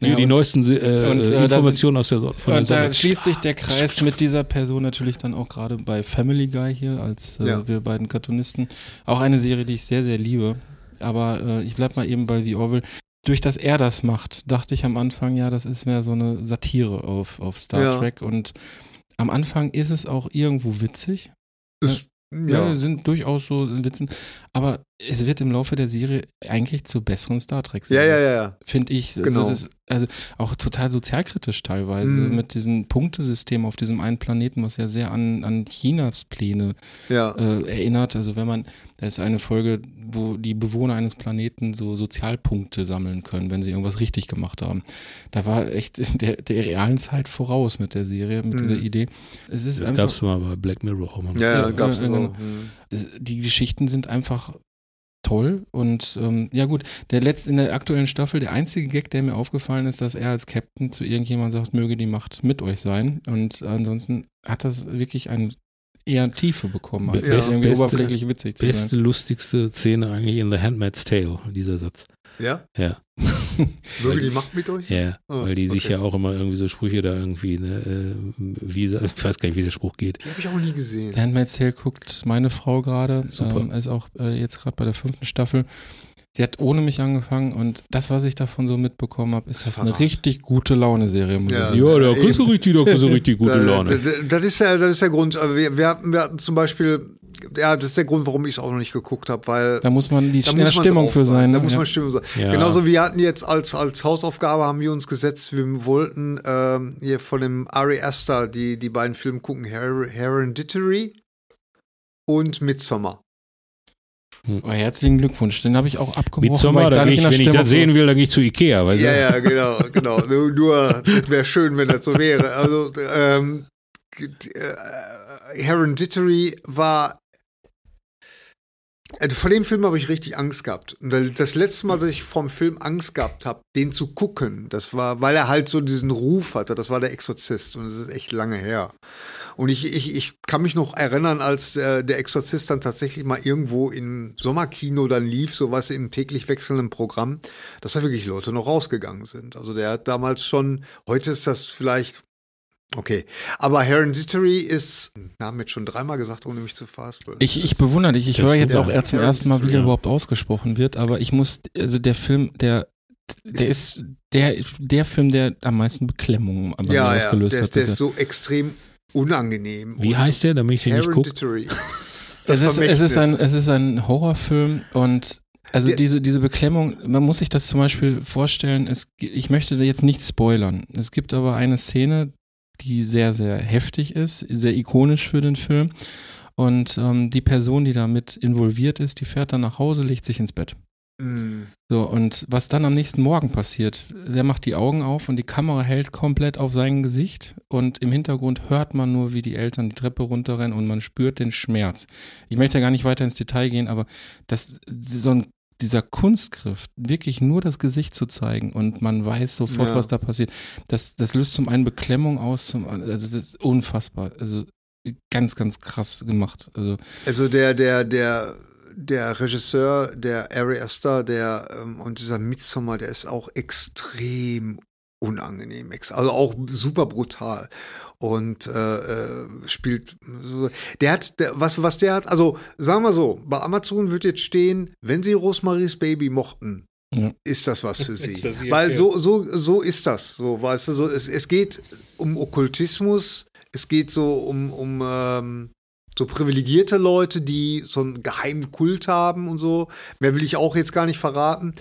Ja,
die
und-
neuesten äh,
und, äh,
Informationen aus der, von der
Und da
Sonne.
schließt sich der Kreis mit dieser Person natürlich dann auch gerade bei Family Guy hier, als äh,
Ja.
wir beiden Cartoonisten. Auch eine Serie, die ich sehr, sehr liebe. Aber äh, ich bleib mal eben bei The Orville. Durch das er das macht, dachte ich am Anfang, ja, das ist mehr so eine Satire auf, auf Star
Ja.
Trek. Und am Anfang ist es auch irgendwo witzig.
Ist,
Ja,
ja.
sind durchaus so Witzen. Aber es wird im Laufe der Serie eigentlich zu besseren Star Trek.
ja, ja, ja, ja.
Finde ich.
Genau.
Also, das, also auch total sozialkritisch teilweise
Mhm.
mit diesem Punktesystem auf diesem einen Planeten, was ja sehr an, an Chinas Pläne
ja.
äh, erinnert. Also wenn man, da ist eine Folge, wo die Bewohner eines Planeten so Sozialpunkte sammeln können, wenn sie irgendwas richtig gemacht haben. Da war echt der, der realen Zeit voraus mit der Serie, mit
Mhm.
dieser Idee. Es ist
Das gab es mal bei Black Mirror auch mal.
Ja, ja,
Ja,
gab's
ja,
so.
genau.
Mhm.
es- die Geschichten sind einfach toll und ähm, ja gut, der letzte in der aktuellen Staffel, der einzige Gag, der mir aufgefallen ist, dass er als Captain zu irgendjemandem sagt, möge die Macht mit euch sein und ansonsten hat das wirklich eine eher Tiefe bekommen, als
Ja.
irgendwie
Beste-
oberflächlich witzig zu
Beste,
sein.
lustigste Szene eigentlich in The Handmaid's Tale, dieser Satz.
Ja?
Ja,
Möge die Macht mit euch?
ja.
Oh,
weil die sich
okay.
ja auch immer irgendwie so Sprüche da irgendwie, ne, äh, wie, ich weiß gar nicht, wie der Spruch geht.
Die habe ich auch nie gesehen.
The Handmaid's Tale guckt meine Frau gerade,
Super.
ähm, ist auch äh, jetzt gerade bei der fünften Staffel. Sie hat ohne mich angefangen und das, was ich davon so mitbekommen habe, ist das eine richtig gute Laune-Serie.
Ja.
da kriegst du richtig, da kriegst du richtig gute Laune.
da- Das ist ja, das ist der Grund. Also Wir, wir, hatten, wir hatten zum Beispiel, ja, das ist der Grund, warum ich es auch noch nicht geguckt habe, weil
Da muss man die
da
in der
muss man
Stimmung für
sein.
sein.
Da
ne?
muss
Ja.
man Stimmung sein.
Ja.
Genauso wir hatten jetzt als, als Hausaufgabe haben wir uns gesetzt, wir wollten ähm, hier von dem Ari Aster die, die beiden Filme gucken, Her Hereditary und Midsommar.
Oh, herzlichen Glückwunsch, den habe ich auch abgebrochen,
Mit Sommer,
weil ich
da
nicht
ich, wenn ich das sehen will, dann gehe ich zu Ikea, weißt du?
Ja, ja, genau, genau. Nur, nur das wäre schön, wenn das so wäre. Also, ähm, äh, Hereditary war. Also vor dem Film habe ich richtig Angst gehabt. Und das letzte Mal, dass ich vom Film Angst gehabt habe, den zu gucken, das war, weil er halt so diesen Ruf hatte, das war der Exorzist und das ist echt lange her. Und ich, ich, ich kann mich noch erinnern, als äh, der Exorzist dann tatsächlich mal irgendwo im Sommerkino dann lief, sowas im täglich wechselnden Programm, dass da wirklich Leute noch rausgegangen sind. Also der hat damals schon, heute ist das vielleicht, okay, aber Hereditary ist, Namen jetzt schon dreimal gesagt, ohne mich zu fastballen.
Ich, ich bewundere dich. Ich höre jetzt
ja,
auch eher zum
ja,
ersten Mal, wie der
ja.
überhaupt ausgesprochen wird, aber ich muss, also der Film, der, der ist der, der Film, der am meisten Beklemmung bei mir
ja, ja,
ausgelöst
der,
hat.
ist- der ist so extrem unangenehm.
Wie heißt der, damit ich den nicht gucke?
Es, ist, es, ist ein, es ist ein Horrorfilm und also diese, diese Beklemmung, man muss sich das zum Beispiel vorstellen, es, ich möchte da jetzt nicht spoilern. Es gibt aber eine Szene, die sehr, sehr heftig ist, sehr ikonisch für den Film. Und ähm, die Person, die damit involviert ist, die fährt dann nach Hause, legt sich ins Bett.
Mm.
So, und was dann am nächsten Morgen passiert, der macht die Augen auf und die Kamera hält komplett auf sein Gesicht und im Hintergrund hört man nur, wie die Eltern die Treppe runterrennen und man spürt den Schmerz. Ich möchte gar nicht weiter ins Detail gehen, aber das, so ein, dieser Kunstgriff, wirklich nur das Gesicht zu zeigen und man weiß sofort,
Ja.
was da passiert, das, das löst zum einen Beklemmung aus, zum, anderen- also das ist unfassbar. Also ganz, ganz krass gemacht. Also
Also der, der, der, der Regisseur, der Ari Aster, der ähm, und dieser Midsommar, der ist auch extrem unangenehm, ex- also auch super brutal und äh, äh, spielt so, der hat der, was was der hat also sagen wir so bei Amazon wird jetzt stehen wenn Sie Rosemaries Baby mochten
Ja.
ist das was für Sie weil so so so ist das so weißt du so es, es geht um Okkultismus es geht so um um ähm, so privilegierte Leute, die so einen geheimen Kult haben und so. Mehr will ich auch jetzt gar nicht verraten.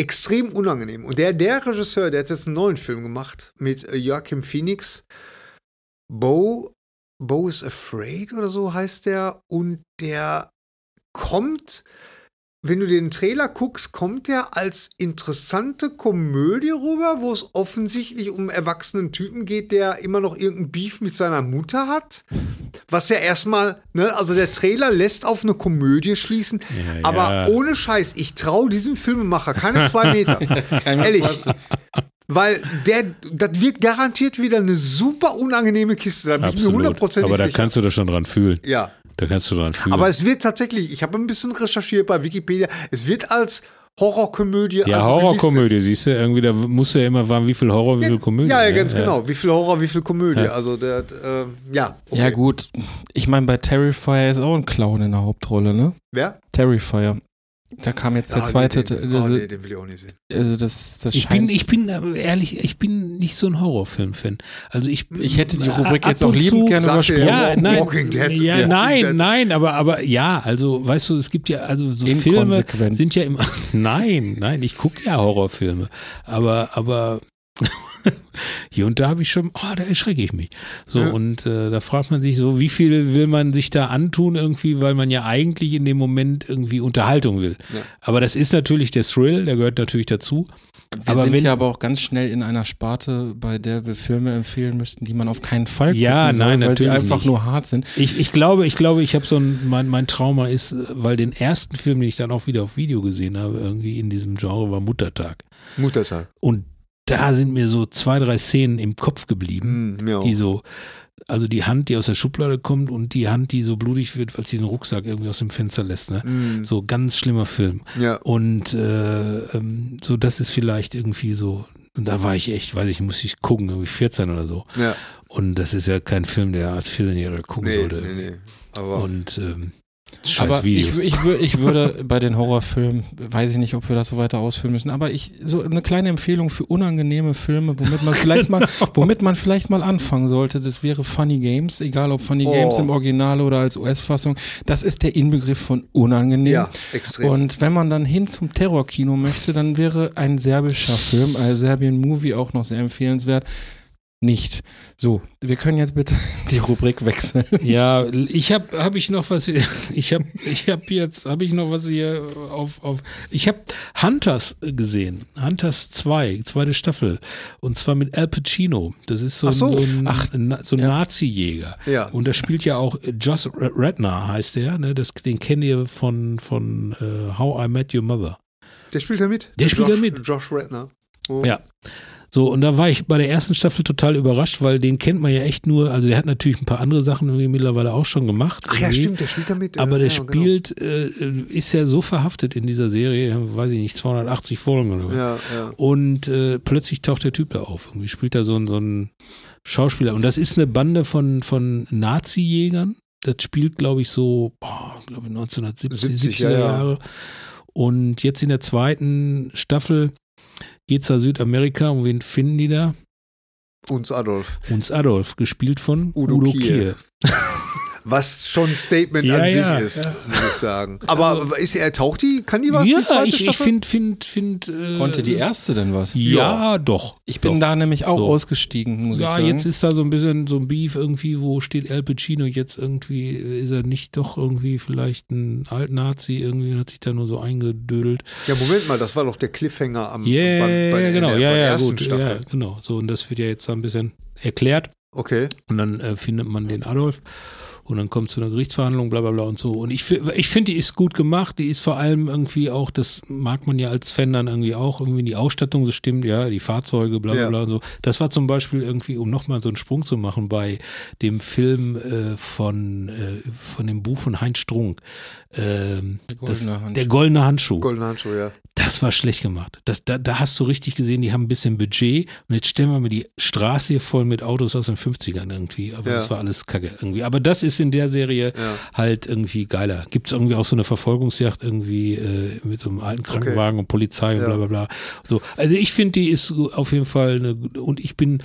Extrem unangenehm. Und der, der Regisseur, der hat jetzt einen neuen Film gemacht mit äh, Joachim Phoenix. Bo, Bo is Afraid oder so heißt der. Und der kommt, wenn du den Trailer guckst, kommt der als interessante Komödie rüber, wo es offensichtlich um erwachsenen Typen geht, der immer noch irgendeinen Beef mit seiner Mutter hat. Was ja erstmal, ne, also der Trailer lässt auf eine Komödie schließen,
Ja,
aber
ja.
ohne Scheiß, ich traue diesem Filmemacher keine zwei Meter. Ehrlich. Weil der, das wird garantiert wieder eine super unangenehme Kiste. Da bin ich mir
Absolut.
hundertprozentig
Aber da
sicher.
kannst du das schon dran fühlen.
ja.
Da kannst du dran fühlen.
Aber es wird tatsächlich, ich habe ein bisschen recherchiert bei Wikipedia, es wird als Horrorkomödie.
ja,
also
Horrorkomödie, siehst du, irgendwie, da musst du ja immer warten, wie viel Horror, wie viel
gelistet.
Komödie.
Ja, ja,
ne?
ganz genau. Wie viel Horror, wie viel Komödie.
Ja.
Also der, äh, ja. okay.
Ja, gut. Ich meine, bei Terrifier ist auch ein Clown in der Hauptrolle, ne?
Wer?
Terrifier. Da kam jetzt der
Ah,
zweite.
Nee, den,
also,
oh, nee, den will ich auch nicht sehen.
also das, das
Ich bin, ich bin aber ehrlich, ich bin nicht so ein Horrorfilm-Fan. Also ich,
Ich hätte die Rubrik
ab
jetzt auch liebend gerne übersprungen.
er.
Ja,
Walking
nein,
Walking Dead.
ja,
Walking
nein,
Dead.
nein, aber, aber ja, also weißt du, es gibt ja, also so Filme sind ja immer, nein, nein, ich gucke ja Horrorfilme, aber, aber hier und da habe ich schon, oh, da erschrecke ich mich. So,
Ja.
und äh, da fragt man sich so, wie viel will man sich da antun irgendwie, weil man ja eigentlich in dem Moment irgendwie Unterhaltung will.
Ja.
Aber das ist natürlich der Thrill, der gehört natürlich dazu.
Wir
aber
sind
wenn-
ja aber auch ganz schnell in einer Sparte, bei der wir Filme empfehlen müssten, die man auf keinen Fall gucken
Ja,
soll,
nein,
weil sie einfach
nicht.
nur hart sind.
Ich, ich glaube, ich glaube, ich habe so ein, mein, mein Trauma ist, weil den ersten Film, den ich dann auch wieder auf Video gesehen habe, irgendwie in diesem Genre war Muttertag.
Muttertag.
Und da sind mir so zwei, drei Szenen im Kopf geblieben,
Hm, ja.
die so, also die Hand, die aus der Schublade kommt und die Hand, die so blutig wird, weil sie den Rucksack irgendwie aus dem Fenster lässt. Ne?
Hm,
So ganz schlimmer Film.
ja.
Und äh, ähm, so, das ist vielleicht irgendwie so, und da war ich echt, weiß ich, muss ich gucken, irgendwie 14 oder so.
Ja.
Und das ist ja kein Film, der als 14-Jähriger gucken
Nee,
sollte.
nee, nee. Aber
Und ähm, scheiß
Aber
Videos.
ich, ich, ich würde bei den Horrorfilmen, weiß ich nicht, ob wir das so weiter ausführen müssen, aber ich so eine kleine Empfehlung für unangenehme Filme, womit man vielleicht mal, womit man vielleicht mal anfangen sollte, das wäre Funny Games, egal ob Funny
Oh.
Games im Original oder als US-Fassung. Das ist der Inbegriff von unangenehm.
ja, extrem.
Und wenn man dann hin zum Terrorkino möchte, dann wäre ein serbischer Film, ein Serbian Movie auch noch sehr empfehlenswert. Nicht. So, wir können jetzt bitte die Rubrik wechseln.
Ja, ich habe habe ich noch was ich habe ich habe jetzt habe ich noch was hier auf auf ich habe Hunters gesehen. Hunters 2, zweite Staffel und zwar mit Al Pacino. Das ist so,
Ach so.
ein, so ein,
Ach,
so ein
ja.
Nazi-Jäger.
Ja.
Und da spielt ja auch Josh Redner heißt der, ne, das den kennt ihr von von äh, How I Met Your Mother.
Der spielt da mit.
Der spielt
Josh,
da mit.
Josh Redner. Oh.
Ja. So, und da war ich bei der ersten Staffel total überrascht, weil den kennt man ja echt nur, also der hat natürlich ein paar andere Sachen irgendwie mittlerweile auch schon gemacht.
Ach ja, stimmt, der spielt da mit.
Aber
äh,
der
ja, genau.
spielt, äh, ist ja so verhaftet in dieser Serie, weiß ich nicht, 280 Folgen oder was.
Ja, ja.
Und äh, plötzlich taucht der Typ da auf. Irgendwie spielt da so ein, so ein Schauspieler. Und das ist eine Bande von, von Nazi-Jägern. Das spielt, glaube ich, so, boah, glaube ich, 1970,
70,
70er
ja, ja.
Jahre. Und jetzt in der zweiten Staffel geht's nach Südamerika. Und wen finden die da?
Uns Adolf.
Uns Adolf, gespielt von
Udo
Udo,
Kier.
Kier.
was schon ein Statement
Ja,
an
ja,
sich ist,
ja.
muss ich sagen. Aber ist er taucht die, kann die was? die
ja,
zweite
ich, ich finde, finde, finde. Äh,
Konnte die erste denn was?
Ja, doch.
Ich bin
doch.
da nämlich auch
So.
ausgestiegen, muss
Ja,
ich sagen.
jetzt ist da so ein bisschen so ein Beef irgendwie, wo steht Al Pacino jetzt irgendwie, ist er nicht doch irgendwie vielleicht ein Alt-Nazi, irgendwie hat sich da nur so eingedödelt.
Ja, Moment mal, das war doch der Cliffhanger am
Yeah,
bei, bei,
genau,
der,
ja,
bei der
ja,
ersten
gut,
Staffel.
ja, genau. So, und das wird ja jetzt da ein bisschen erklärt.
Okay.
Und dann äh, findet man den Adolf und dann kommt zu einer Gerichtsverhandlung, bla bla bla und so. Und ich, ich finde, die ist gut gemacht. Die ist vor allem irgendwie auch, das mag man ja als Fan dann irgendwie auch, irgendwie die Ausstattung so stimmt, ja, die Fahrzeuge, bla bla
Ja.
bla und so. Das war zum Beispiel irgendwie, um nochmal so einen Sprung zu machen, bei dem Film äh, von, äh, von dem Buch von Heinz Strunk. Ähm,
Der
das,
goldene Handschuh.
der goldene Handschuh.
Golden Handschuh, ja.
Das war schlecht gemacht. Das, da, da hast du richtig gesehen, die haben ein bisschen Budget und jetzt stellen wir mal die Straße hier voll mit Autos aus den 50ern irgendwie. Aber
Ja.
das war alles kacke irgendwie. Aber das ist in der Serie
Ja.
halt irgendwie geiler. Gibt es irgendwie auch so eine Verfolgungsjagd irgendwie äh, mit so einem alten Krankenwagen und Polizei und
Ja.
bla bla bla. So. Also ich finde, die ist auf jeden Fall eine, und ich bin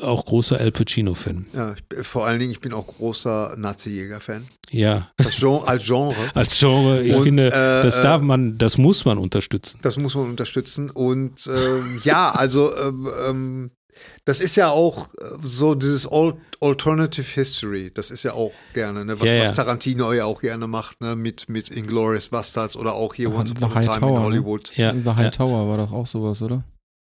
auch großer Al Pacino-Fan.
ja ich, vor allen Dingen, ich bin auch großer Nazi-Jäger-Fan.
Ja.
Das Genre, als Genre.
Als Genre, ich
Und,
finde,
äh,
das
äh,
darf man, das muss man unterstützen.
Das muss man unterstützen. Und ähm, ja, also ähm, ähm, das ist ja auch äh, so dieses Al Alternative History. Das ist ja auch gerne, ne? was,
Ja, ja.
was Tarantino ja auch gerne macht, ne? mit, mit Inglourious Bastards oder auch hier Once
The
Upon a
High
Time
Tower,
in
ne?
Hollywood.
Ja,
The
ja.
Hightower war doch auch sowas, oder?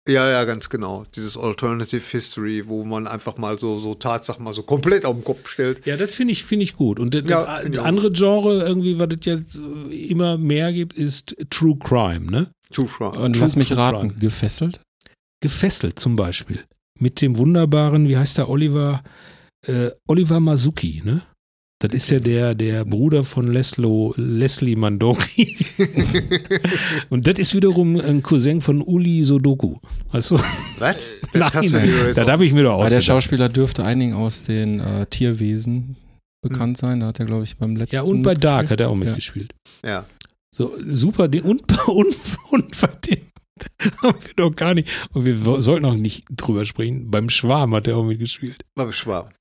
Ja, ja, ganz genau. Dieses Alternative History, wo man einfach mal so, so Tatsachen mal so komplett auf den Kopf stellt.
Ja, das finde ich, finde ich gut. Und das,
Ja,
das andere Genre, irgendwie, was es jetzt äh, immer mehr gibt, ist True Crime, ne?
True Crime.
Und
True-
lass mich
True
raten,
Crime.
gefesselt?
Gefesselt zum Beispiel. Mit dem wunderbaren, wie heißt der Oliver? Äh, Oliver Masuki, ne? Das ist ja der, der Bruder von Leslo, Leslie Mandoki. Und das ist wiederum ein Cousin von Uli Sodoku. Weißt du?
Was?
Nein,
Das
habe ich mir doch
Aber der
ausgedacht.
Schauspieler dürfte einigen aus den äh, Tierwesen bekannt sein. Da hat er, glaube ich, beim letzten.
Ja, und bei Dark hat er auch
Ja.
mitgespielt.
ja.
So, super. Und, und, und bei dem haben wir doch gar nicht. Und wir sollten auch nicht drüber sprechen. Beim Schwarm hat er auch mitgespielt.
War Schwab.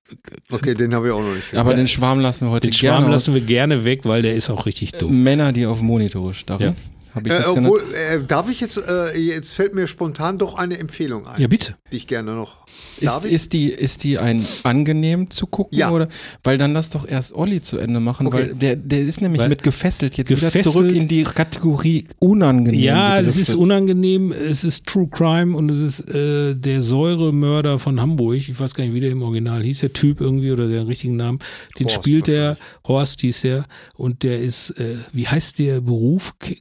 Okay, den habe ich auch noch nicht.
Aber
Ja.
den Schwarm lassen wir heute
Den
gerne
Schwarm
aus.
lassen wir gerne weg, weil der ist auch richtig
Äh,
dumm.
Männer, die auf Monitore starren.
Ja.
Habe ich
Äh,
das
obwohl, äh, darf ich jetzt, äh, jetzt fällt mir spontan doch eine Empfehlung ein,
Ja, bitte.
die ich gerne noch.
Ist, ist, die, ist die ein angenehm zu gucken?
Ja.
Oder? Weil dann lass doch erst Olli zu Ende machen,
Okay.
weil der, der ist nämlich
Weil-
mit gefesselt jetzt wieder
Gefesselt-
zurück in die Kategorie unangenehm.
Ja, es ist unangenehm. Es ist True Crime und es ist äh, der Säuremörder von Hamburg. Ich weiß gar nicht, wie der im Original hieß, der Typ irgendwie oder der richtigen Namen. Den
Horst
spielt der, Horst hieß er. Und der ist, äh, wie heißt der Beruf? K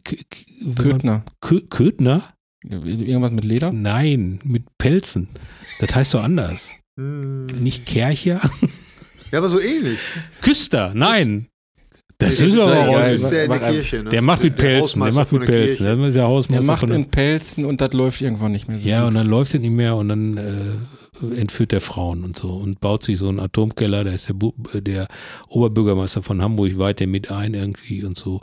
K K wenn man-
Köthner.
Kö Köthner?
Irgendwas mit Leder?
Nein, mit Pelzen. Das heißt doch anders.
Hm.
Nicht Kercher?
Ja, aber so ähnlich.
Küster, nein. Das ist
ist
aber
ja.
Das ist der der Kirche, ne?
Der macht mit
Der
Pelzen, der
Hausmeister
macht mit
der
Pelzen. Das ist der
Der
Hausmeister
macht
der
in Pelzen und das läuft irgendwann nicht mehr so.
Ja,
gut.
und dann läuft es nicht mehr und dann äh, entführt der Frauen und so und baut sich so einen Atomkeller, da ist der, Bu äh, der Oberbürgermeister von Hamburg, weiht der mit ein irgendwie und so.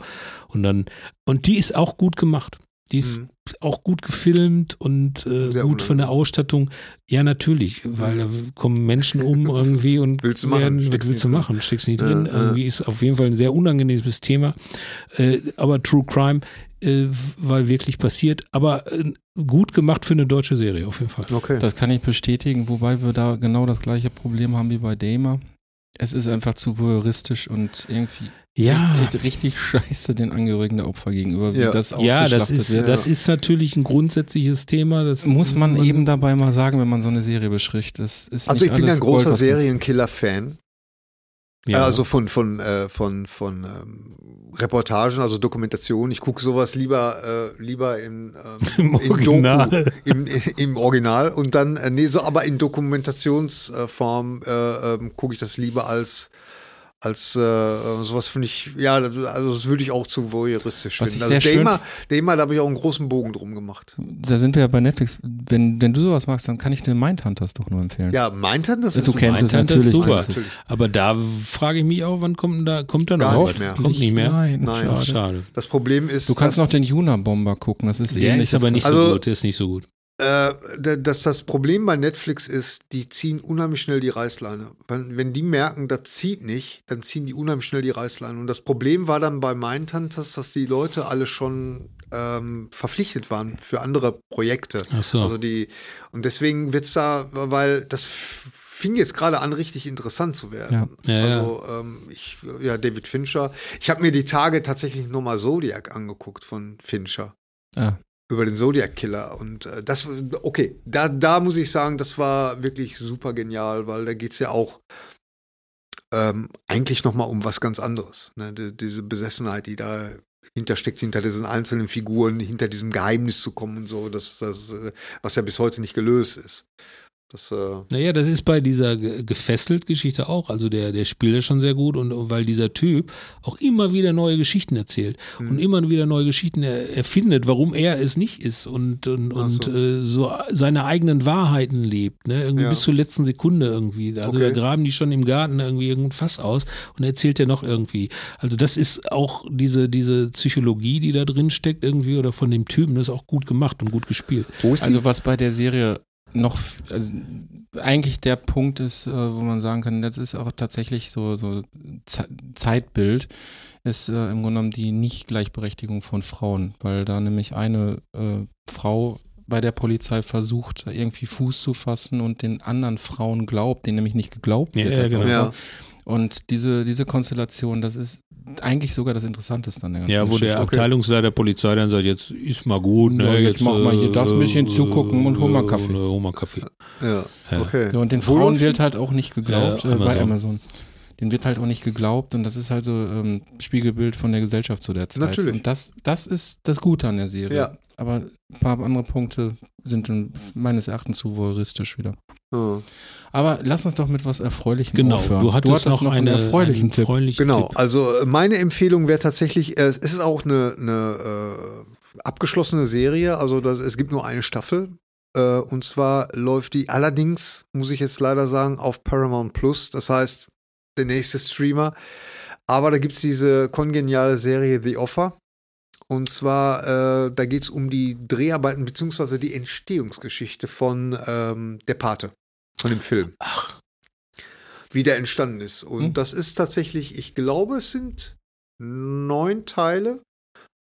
Und dann, und die ist auch gut gemacht. Die ist
Mhm.
auch gut gefilmt und äh, gut von der. Ausstattung. Ja, natürlich, weil da kommen Menschen um irgendwie und
Willst du machen,
was willst du machen? Steckst nicht drin.
ja.
Irgendwie ist auf jeden Fall ein sehr unangenehmes Thema. Äh, aber True Crime, äh, weil wirklich passiert. Aber äh, gut gemacht für eine deutsche Serie, auf jeden Fall.
Okay.
Das kann ich bestätigen, wobei wir da genau das gleiche Problem haben wie bei Damer. Es ist einfach zu voyeuristisch und irgendwie
Ja,
echt, echt richtig scheiße den Angehörigen der Opfer gegenüber, wie
Ja.
das
ja, das ist,
wird.
das ist natürlich ein grundsätzliches Thema. Das
Muss man, eben dabei mal sagen, wenn man so eine Serie bespricht. Das ist
Also
nicht
ich bin
alles
ein großer
man-
Serienkiller-Fan.
Ja.
Also von, von, äh, von, von ähm, Reportagen, also Dokumentation. Ich gucke sowas lieber, äh, lieber in, ähm,
Im
in
Original.
Doku, im, im Original und dann, äh, nee, so, aber in Dokumentationsform äh, ähm, gucke ich das lieber als als äh, sowas finde ich, ja, also das würde ich auch zu voyeuristisch
Was
finden.
ich
Also Dema, Dema, da habe ich auch einen großen Bogen drum gemacht.
Da sind wir ja bei Netflix. Wenn, wenn du sowas magst, dann kann ich dir Mindhunters doch nur empfehlen.
Ja, Mindhunter, das
Du
ist super.
kennst es natürlich.
super.
du.
Natürlich.
Aber da frage ich mich auch, wann kommt da, kommt da noch
Gar
was?
nicht mehr.
Kommt nicht mehr?
Nein,
Nein.
Schade.
schade.
Das Problem ist,
Du kannst noch den Juna-Bomber gucken, das ist
Der
ähnlich.
ist aber nicht
Also-
so gut, der ist nicht so gut.
Äh, da- dass das Problem bei Netflix ist, die ziehen unheimlich schnell die Reißleine. Wenn, wenn die merken, das zieht nicht, dann ziehen die unheimlich schnell die Reißleine. Und das Problem war dann bei Mindhunters, dass die Leute alle schon ähm, verpflichtet waren für andere Projekte.
Ach so.
Also die, und deswegen wird's da, weil das fing jetzt gerade an, richtig interessant zu werden.
Ja. Ja, ja.
also ähm, ich, ja, David Fincher. Ich habe mir die Tage tatsächlich nochmal Zodiac angeguckt von Fincher
Ah,
über den Zodiac Killer und äh, das okay, da da muss ich sagen, das war wirklich super genial, weil da geht's ja auch ähm, eigentlich noch mal um was ganz anderes, ne? Die, diese Besessenheit, die da hintersteckt hinter diesen einzelnen Figuren, hinter diesem Geheimnis zu kommen und so, das das äh, was ja bis heute nicht gelöst ist. Das äh,
Naja, das ist bei dieser ge- gefesselt Geschichte auch. Also der, der spielt das schon sehr gut und, und weil dieser Typ auch immer wieder neue Geschichten erzählt
Mhm.
und immer wieder neue Geschichten er, erfindet, warum er es nicht ist und, und,
so.
äh, so seine eigenen Wahrheiten lebt, ne? Irgendwie
Ja.
bis zur letzten Sekunde irgendwie. Also
Okay.
da graben die schon im Garten irgendwie irgendein Fass aus und erzählt er noch irgendwie. Also das ist auch diese, diese Psychologie, die da drin steckt irgendwie oder von dem Typen, das ist auch gut gemacht und gut gespielt.
wo ist
also was bei der Serie noch, also eigentlich der Punkt ist, äh, wo man sagen kann, das ist auch tatsächlich so, so Ze- Zeitbild, ist äh, im Grunde genommen die Nicht-Gleichberechtigung von Frauen, weil da nämlich eine äh, Frau bei der Polizei versucht, irgendwie Fuß zu fassen und den anderen Frauen glaubt, denen nämlich nicht geglaubt wird.
ja, genau.
Ja.
Und diese, diese Konstellation, das ist eigentlich sogar das Interessanteste an der ganzen
Ja, wo der
Geschichte.
Abteilungsleiter Polizei dann sagt, jetzt ist mal gut, ne?
Ja, jetzt mach mal hier das bisschen zugucken und hol mal Kaffee.
Äh, hol mal Kaffee.
ja, okay.
Ja, und den Frauen wird halt auch nicht geglaubt
Ja,
äh, bei
Amazon.
Den wird halt auch nicht geglaubt und das ist halt so ähm, Spiegelbild von der Gesellschaft zu der Zeit.
Natürlich.
Und das, das ist das Gute an der Serie.
Ja.
Aber ein paar andere Punkte sind dann meines Erachtens zu voyeuristisch wieder.
Ja.
Aber lass uns doch mit was Erfreulichem
Genau,
aufhören.
du hattest noch,
noch
eine,
einen erfreulichen
einen
Tipp.
erfreulichen
Genau,
Tipp.
also äh, meine Empfehlung wäre tatsächlich, äh, es ist auch eine, eine äh, abgeschlossene Serie, also das, es gibt nur eine Staffel. Äh, und zwar läuft die allerdings, muss ich jetzt leider sagen, auf Paramount Plus, das heißt der nächste Streamer. Aber da gibt es diese kongeniale Serie The Offer. Und zwar, äh, da geht es um die Dreharbeiten beziehungsweise die Entstehungsgeschichte von ähm, Der Pate, von dem Film
Ach,
wie der entstanden ist. Und
Hm.
das ist tatsächlich, ich glaube, es sind neun Teile.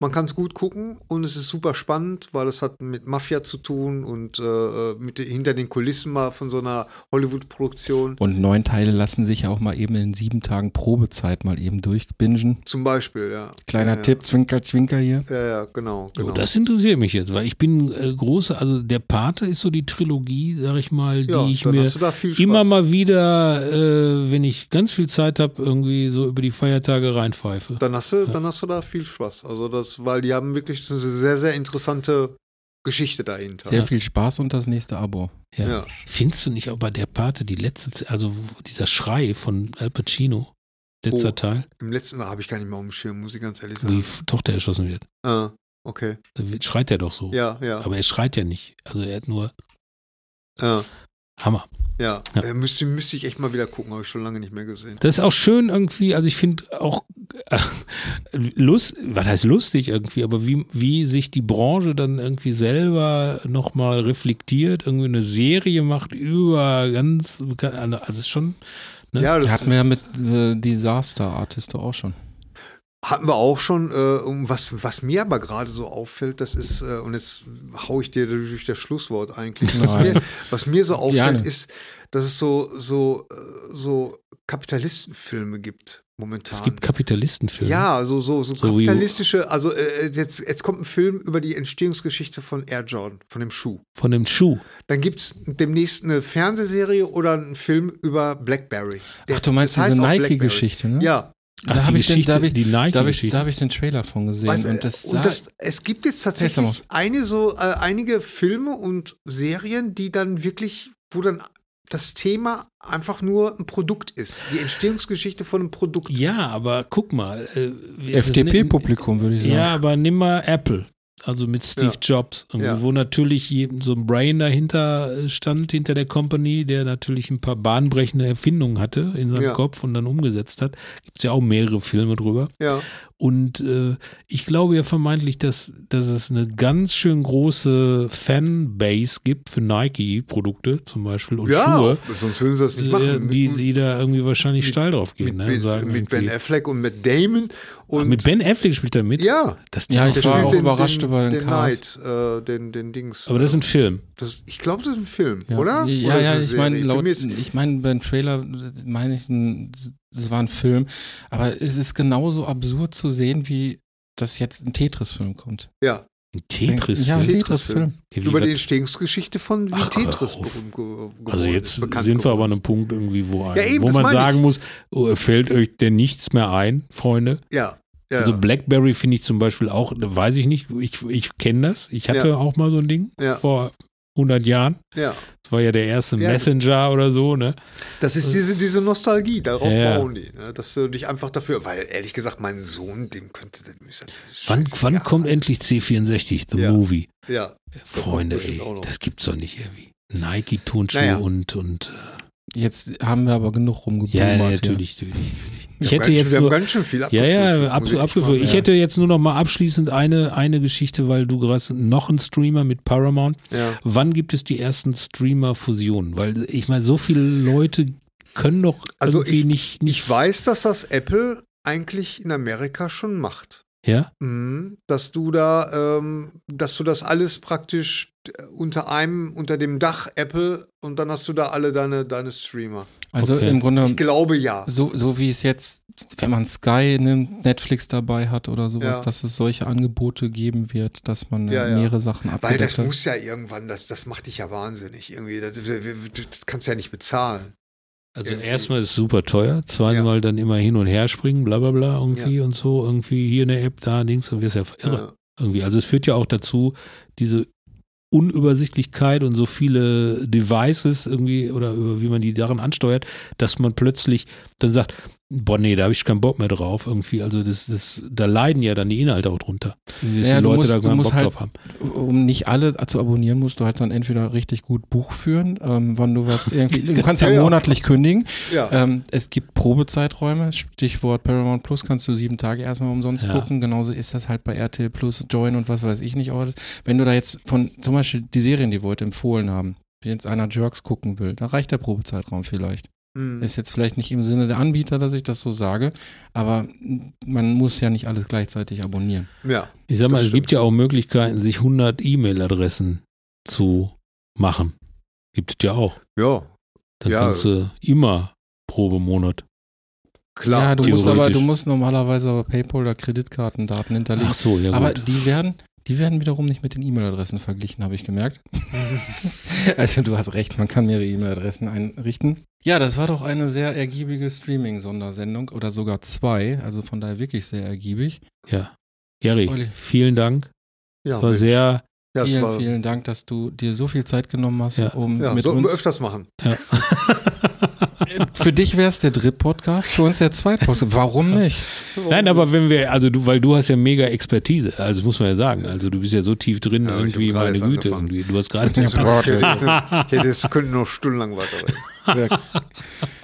Man kann es gut gucken und es ist super spannend, weil es hat mit Mafia zu tun und äh, mit hinter den Kulissen mal von so einer Hollywood-Produktion.
Und neun Teile lassen sich ja auch mal eben in sieben Tagen Probezeit mal eben durchbingen.
Zum Beispiel, ja.
Kleiner
ja, ja.
Tipp, Zwinker, Zwinker hier.
Ja, ja, genau.
oh,
genau.
das interessiert mich jetzt, weil ich bin äh, große, also der Pate ist so die Trilogie, sag ich mal, die
ja,
ich mir
hast du da viel Spaß.
immer mal wieder, äh, wenn ich ganz viel Zeit habe, irgendwie so über die Feiertage reinpfeife.
Dann hast du, dann hast du da viel Spaß. Also das, weil die haben wirklich eine sehr, sehr interessante Geschichte dahinter.
Sehr viel Spaß und das nächste Abo.
Ja.
Ja.
Findest du nicht auch bei der Pate die letzte, also dieser Schrei von Al Pacino, letzter
Oh.
Teil,
Im letzten Mal habe ich gar nicht mehr auf dem Schirm, muss ich ganz ehrlich
wo die
sagen.
Tochter erschossen wird?
Ah, okay.
Da wird- schreit er doch so.
Ja, ja.
Aber er schreit ja nicht. Also er hat nur
ja.
Hammer.
Ja,
Ja.
Äh, müsste, müsste ich echt mal wieder gucken, habe ich schon lange nicht mehr gesehen.
Das ist auch schön irgendwie, also ich finde auch äh, Lust, was heißt lustig irgendwie, aber wie, wie sich die Branche dann irgendwie selber nochmal reflektiert, irgendwie eine Serie macht über ganz, also es ist schon, ne?
Ja, das
Hatten wir ja mit äh, Disaster Artist auch schon.
Hatten wir auch schon. Äh, was, was mir aber gerade so auffällt, das ist, äh, und jetzt hau ich dir durch das Schlusswort eigentlich. Was mir, was mir so auffällt,
Gerne.
ist, dass es so, so, äh, so Kapitalistenfilme gibt momentan.
es gibt Kapitalistenfilme.
ja, so, so, so,
So
kapitalistische, also äh, jetzt, jetzt kommt ein Film über die Entstehungsgeschichte von Air Jordan, von dem Schuh.
Von dem Schuh.
Dann gibt es demnächst eine Fernsehserie oder einen Film über Blackberry. Der-
Ach, du meinst
das
diese. Nike-Geschichte, ne?
Ja,
Ach,
Da habe ich, den- da hab ich,
die
da hab ich, da hab ich den Trailer von gesehen.
Weißt,
und das,
und das, es gibt jetzt tatsächlich eine so, äh, einige Filme und Serien, die dann wirklich, wo dann das Thema einfach nur ein Produkt ist. Die Entstehungsgeschichte von einem Produkt.
Ja, aber guck mal. Äh,
FDP-Publikum, würde ich sagen.
Ja, aber nimm mal Apple. Also mit Steve
Ja.
Jobs,
Ja.
wo natürlich so ein Brain dahinter äh, stand, hinter der Company, der natürlich ein paar bahnbrechende Erfindungen hatte in seinem
Ja.
Kopf und dann umgesetzt hat. Gibt es ja auch mehrere Filme drüber. Und äh, ich glaube ja vermeintlich, dass, dass es eine ganz schön große Fanbase gibt für Nike-Produkte zum Beispiel und
ja,
Schuhe,
auf- sonst würden sie das nicht
äh,
machen.
die,
mit,
die da irgendwie wahrscheinlich steil drauf
mit,
gehen. ne, und
mit,
sagen
mit Ben Affleck und mit Damon. Und
Ach, mit Ben Affleck spielt er mit?
Ja,
Das
Ja, ich war auch
den,
überrascht
den,
über den
den
Cast.
Knight, äh, den, den Dings.
aber das ist ein Film.
das, ich glaube, das ist ein Film,
Ja.
oder?
Ja,
oder
ja, ich
eine
meine, ich meine, beim Trailer meine ich, ein- das war ein Film, aber es ist genauso absurd zu sehen, wie dass jetzt ein Tetris-Film kommt.
ja,
Ein Tetris.
Ja, ein
Tetris-Film.
Tetris-Film.
Wie
über die Entstehungsgeschichte von wie
Ach,
Tetris
Also jetzt sind wir aber an einem Punkt irgendwie, wo, ein,
Ja, eben,
wo man sagen
ich.
muss, oh, fällt euch denn nichts mehr ein, Freunde?
Ja, ja,
Also Blackberry finde ich zum Beispiel auch, weiß ich nicht, ich, ich kenne das. Ich hatte
Ja.
auch mal so ein Ding
Ja.
vor 100 Jahren.
ja.
Das war ja der erste
Ja.
Messenger oder so, ne?
Das ist diese, diese Nostalgie, darauf
Ja.
bauen die. Ne? Dass du dich einfach dafür, weil ehrlich gesagt, mein Sohn, dem könnte das
Wann, wann kommt endlich C64, The
Ja.
Movie?
Ja,
Freunde, ey, das gibt's doch nicht irgendwie. Nike-Turnschuhe
Naja.
und, und äh,
Jetzt haben wir aber genug rumgebummert.
ja, natürlich, natürlich, natürlich. Ich hätte
ganz,
jetzt nur,
ganz schön viel
Ja, ja,
muss
absolut
ich
Ich hätte jetzt nur noch mal abschließend eine, eine Geschichte, weil du gerade noch einen Streamer mit Paramount.
Ja.
Wann gibt es die ersten Streamer-Fusionen? Weil ich meine, so viele Leute können doch
Also
irgendwie
ich-
nicht, nicht,
Ich weiß, dass das Apple eigentlich in Amerika schon macht.
Ja?
Mhm, dass du da, ähm, dass du das alles praktisch äh, unter einem, unter dem Dach Apple und dann hast du da alle deine, deine Streamer.
Also
Okay.
im Grunde,
Ich glaube ja.
so, so wie es jetzt, wenn man Sky nimmt, Netflix dabei hat oder sowas,
Ja.
dass es solche Angebote geben wird, dass man äh,
Ja, ja.
mehrere Sachen
Weil
abgedeckt
das
hat.
muss ja irgendwann, das, das macht dich ja wahnsinnig. Irgendwie, das, das, das kannst du ja nicht bezahlen.
Also
Irgendwie.
erstmal ist es super teuer, zweimal dann immer hin und her springen, bla bla bla irgendwie und so, irgendwie hier eine App, da Dings und wirst ja irre.
Ja.
irgendwie. Also es führt ja auch dazu, diese Unübersichtlichkeit und so viele Devices irgendwie oder wie man die daran ansteuert, dass man plötzlich dann sagt, boah nee, da habe ich keinen Bock mehr drauf irgendwie. Also das, das, da leiden ja dann die Inhalte auch drunter. Dass
Ja,
die Leute
musst-
da keinen Bock
halt-
drauf haben.
um nicht alle zu abonnieren, musst du halt dann entweder richtig gut Buch führen, ähm, wann du was irgendwie, du kannst ja,
Ja, ja.
monatlich kündigen.
Ja.
Ähm, es gibt Probezeiträume, Stichwort Paramount Plus, kannst du sieben Tage erstmal umsonst
Ja.
gucken. Genauso ist das halt bei RTL Plus, Join und was weiß ich nicht. auch. Wenn du da jetzt von zum Beispiel die Serien, die wir heute empfohlen haben, wenn jetzt einer Jerks gucken will, da reicht der Probezeitraum vielleicht.
Mhm.
Ist jetzt vielleicht nicht im Sinne der Anbieter, dass ich das so sage, aber man muss ja nicht alles gleichzeitig abonnieren.
ja.
Ich sag mal, es gibt ja auch Möglichkeiten, sich 100 E-Mail-Adressen zu machen. Gibt es ja auch.
Ja,
Dann
Ja.
kannst du immer Probemonat.
klar.
ja, du musst aber, du musst normalerweise aber PayPal oder Kreditkartendaten hinterlegen.
Ach so, ja gut.
aber die werden, die werden wiederum nicht mit den E-Mail-Adressen verglichen, habe ich gemerkt. also du hast recht, man kann mehrere E-Mail-Adressen einrichten. Ja, das war doch eine sehr ergiebige Streaming-Sondersendung oder sogar zwei, also von daher wirklich sehr ergiebig.
ja. Gary,
Olli.
vielen Dank.
ja,
Es war
Mensch.
sehr,
ja, es
vielen,
war,
vielen Dank, dass du dir so viel Zeit genommen hast,
Ja.
um
ja,
mit
sollten wir
uns.
öfters machen.
ja.
Für dich wäre es der Dritt-Podcast, für uns der Zweit-Podcast. Warum nicht?
Nein, aber wenn wir, also du, weil du hast ja mega Expertise, also das muss man ja sagen. Also du bist ja so tief drin,
Ja,
irgendwie, meine Güte,
angefangen.
irgendwie. Du hast gerade
ich hätte, es könnten noch stundenlang weiterreden.
Ja.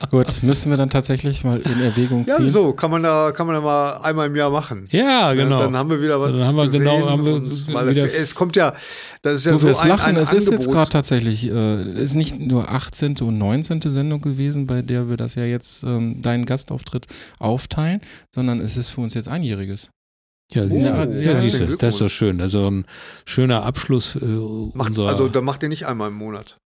Gut, müssen wir dann tatsächlich mal in Erwägung
Ja,
ziehen.
so kann man da kann man da mal einmal im Jahr machen.
Ja,
Ja,
genau.
Dann haben wir wieder was
Dann haben wir
gesehen.
genau- haben wir
weil
wieder-
es, es kommt ja, das ist ja
Du
so
wirst
ein,
lachen,
ein
es
Angebot.
ist jetzt gerade tatsächlich, äh, ist nicht nur 18. und 19. Sendung gewesen, bei der wir das ja jetzt, ähm, deinen Gastauftritt aufteilen, sondern es ist für uns jetzt einjähriges.
ja, siehst du,
Ja,
ja,
ja,
siehst du, das ist doch schön. Das ist auch ein schöner Abschluss äh,
macht,
unserer.
Also da macht ihr nicht einmal im Monat.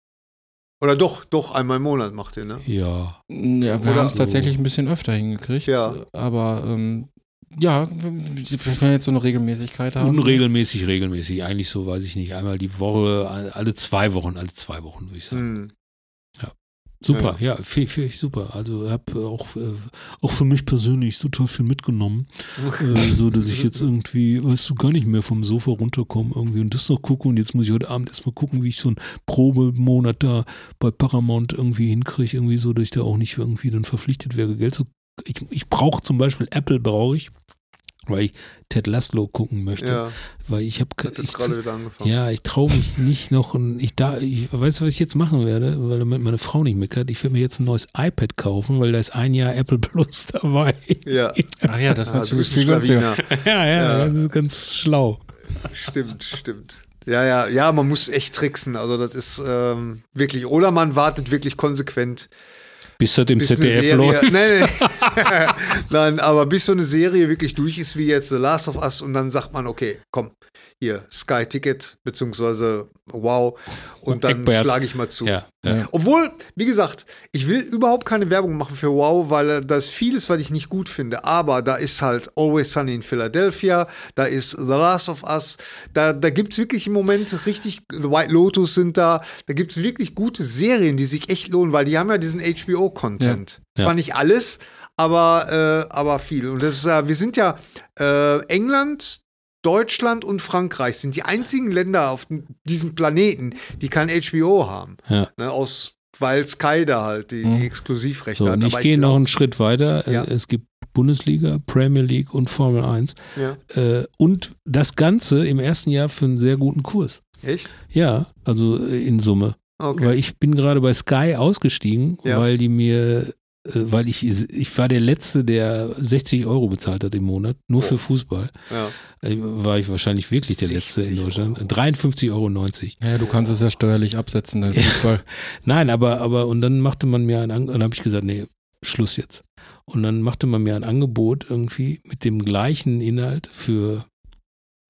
Oder doch, doch, einmal im Monat macht ihr, ne?
ja,
Ja, wir haben es tatsächlich ein bisschen öfter hingekriegt,
Ja.
aber ähm, ja, wenn wir jetzt so eine Regelmäßigkeit haben.
unregelmäßig, regelmäßig. Eigentlich so, weiß ich nicht, einmal die Woche, alle zwei Wochen, alle zwei Wochen, würde ich sagen. Super, ja, finde find ich super. Also habe auch, äh, auch für mich persönlich total viel mitgenommen. äh, so, dass ich jetzt irgendwie, weißt du, gar nicht mehr vom Sofa runterkomme irgendwie und das noch gucke und jetzt muss ich heute Abend erstmal gucken, wie ich so einen Probemonat da bei Paramount irgendwie hinkriege, irgendwie so, dass ich da auch nicht irgendwie dann verpflichtet wäre, Geld zu. Ich, ich brauche zum Beispiel Apple, brauche ich. Weil ich Ted Laszlo gucken möchte.
Ja,
Weil ich habe ich,
gerade wieder angefangen.
ja, ich traue mich nicht noch ein, ich da, ich weiß, was ich jetzt machen werde, weil damit meine Frau nicht meckert. Ich werde mir jetzt ein neues iPad kaufen, weil da ist ein Jahr Apple Plus dabei.
Ja,
Ach ja, das ist
Ah,
natürlich viel günstiger.
Ja, Ja. das ist ganz schlau.
Stimmt, stimmt. Ja, ja, ja, man muss echt tricksen. Also das ist ähm, wirklich, oder man wartet wirklich konsequent,
Bis das im
bis
ZDF läuft.
Nee, nee. Nein, aber bis so eine Serie wirklich durch ist, wie jetzt The Last of Us, und dann sagt man, okay, komm, hier, Sky Ticket, beziehungsweise Wow, und dann schlage ich mal zu.
Ja, ja.
Obwohl, wie gesagt, ich will überhaupt keine Werbung machen für Wow, weil äh, da ist vieles, was ich nicht gut finde. Aber da ist halt Always Sunny in Philadelphia, da ist The Last of Us, da, da gibt es wirklich im Moment richtig, The White Lotus sind da, da gibt es wirklich gute Serien, die sich echt lohnen, weil die haben ja diesen HBO-Content.
Ja.
Zwar nicht alles, aber, äh, aber viel. Und das ist, äh, wir sind ja äh, England, Deutschland und Frankreich sind die einzigen Länder auf diesem Planeten, die kein HBO haben.
Ja.
Ne, aus, weil Sky da halt die, die Exklusivrechte
So,
hat.
ich gehe noch einen Schritt weiter.
Ja.
Äh, Es gibt Bundesliga, Premier League und Formel 1.
Ja.
Äh, Und das Ganze im ersten Jahr für einen sehr guten Kurs.
Echt?
Ja, also äh, in Summe.
Okay.
Weil ich bin gerade bei Sky ausgestiegen,
Ja.
weil die mir, weil ich, ich war der Letzte, der 60 Euro bezahlt hat im Monat, nur für Fußball.
ja.
Äh, War ich wahrscheinlich wirklich der Letzte
60
in Deutschland.
Euro.
53,90 Euro.
Ja, du kannst es ja steuerlich absetzen, dein Fußball.
Nein, aber, aber, und dann machte man mir ein Angebot, dann habe ich gesagt, nee, Schluss jetzt. Und dann machte man mir ein Angebot irgendwie mit dem gleichen Inhalt für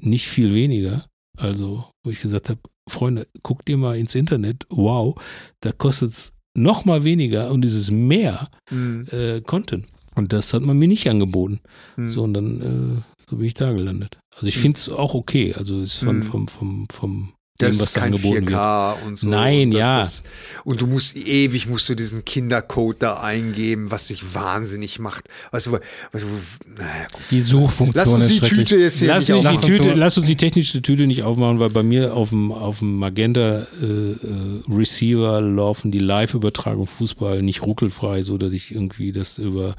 nicht viel weniger. Also, wo ich gesagt habe, Freunde, guckt ihr mal ins Internet, wow, da kostet es noch mal weniger und es ist mehr
Hm.
äh, Content. Und das hat man mir nicht angeboten.
Hm.
So, und dann, äh, so bin ich da gelandet. Also ich
Hm.
finde es auch okay. Also es ist von,
Hm.
vom, vom, vom dem, was
ist kein
angeboten wird.
4K und so.
Nein,
und das,
ja.
Das, und du musst ewig musst du diesen Kindercode da eingeben, was dich wahnsinnig macht. Weißt du, weißt du naja, gut.
Die Suchfunktion
Lass uns
ist
die
schrecklich.
Tüte jetzt hier
Lass,
nicht
Lass
die
uns
Tüte, lass uns die technische Tüte nicht aufmachen, weil bei mir auf dem, auf dem Magenta äh, äh, Receiver laufen die Live-Übertragung Fußball nicht ruckelfrei, so dass ich irgendwie das über,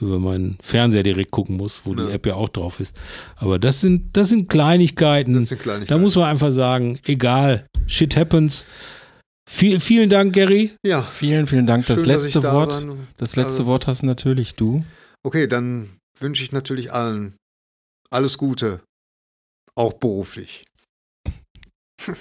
über meinen Fernseher direkt gucken muss, wo
Ja.
die App ja auch drauf ist. Aber das sind, das sind Kleinigkeiten.
Das sind Kleinigkeiten.
Da muss man einfach sagen, egal, shit happens. Viel, vielen Dank, Gary.
Ja,
Vielen, vielen Dank. Das
schön, ich
letzte
da
Wort, das letzte
also-
Wort hast natürlich du.
Okay, dann wünsche ich natürlich allen alles Gute, auch beruflich.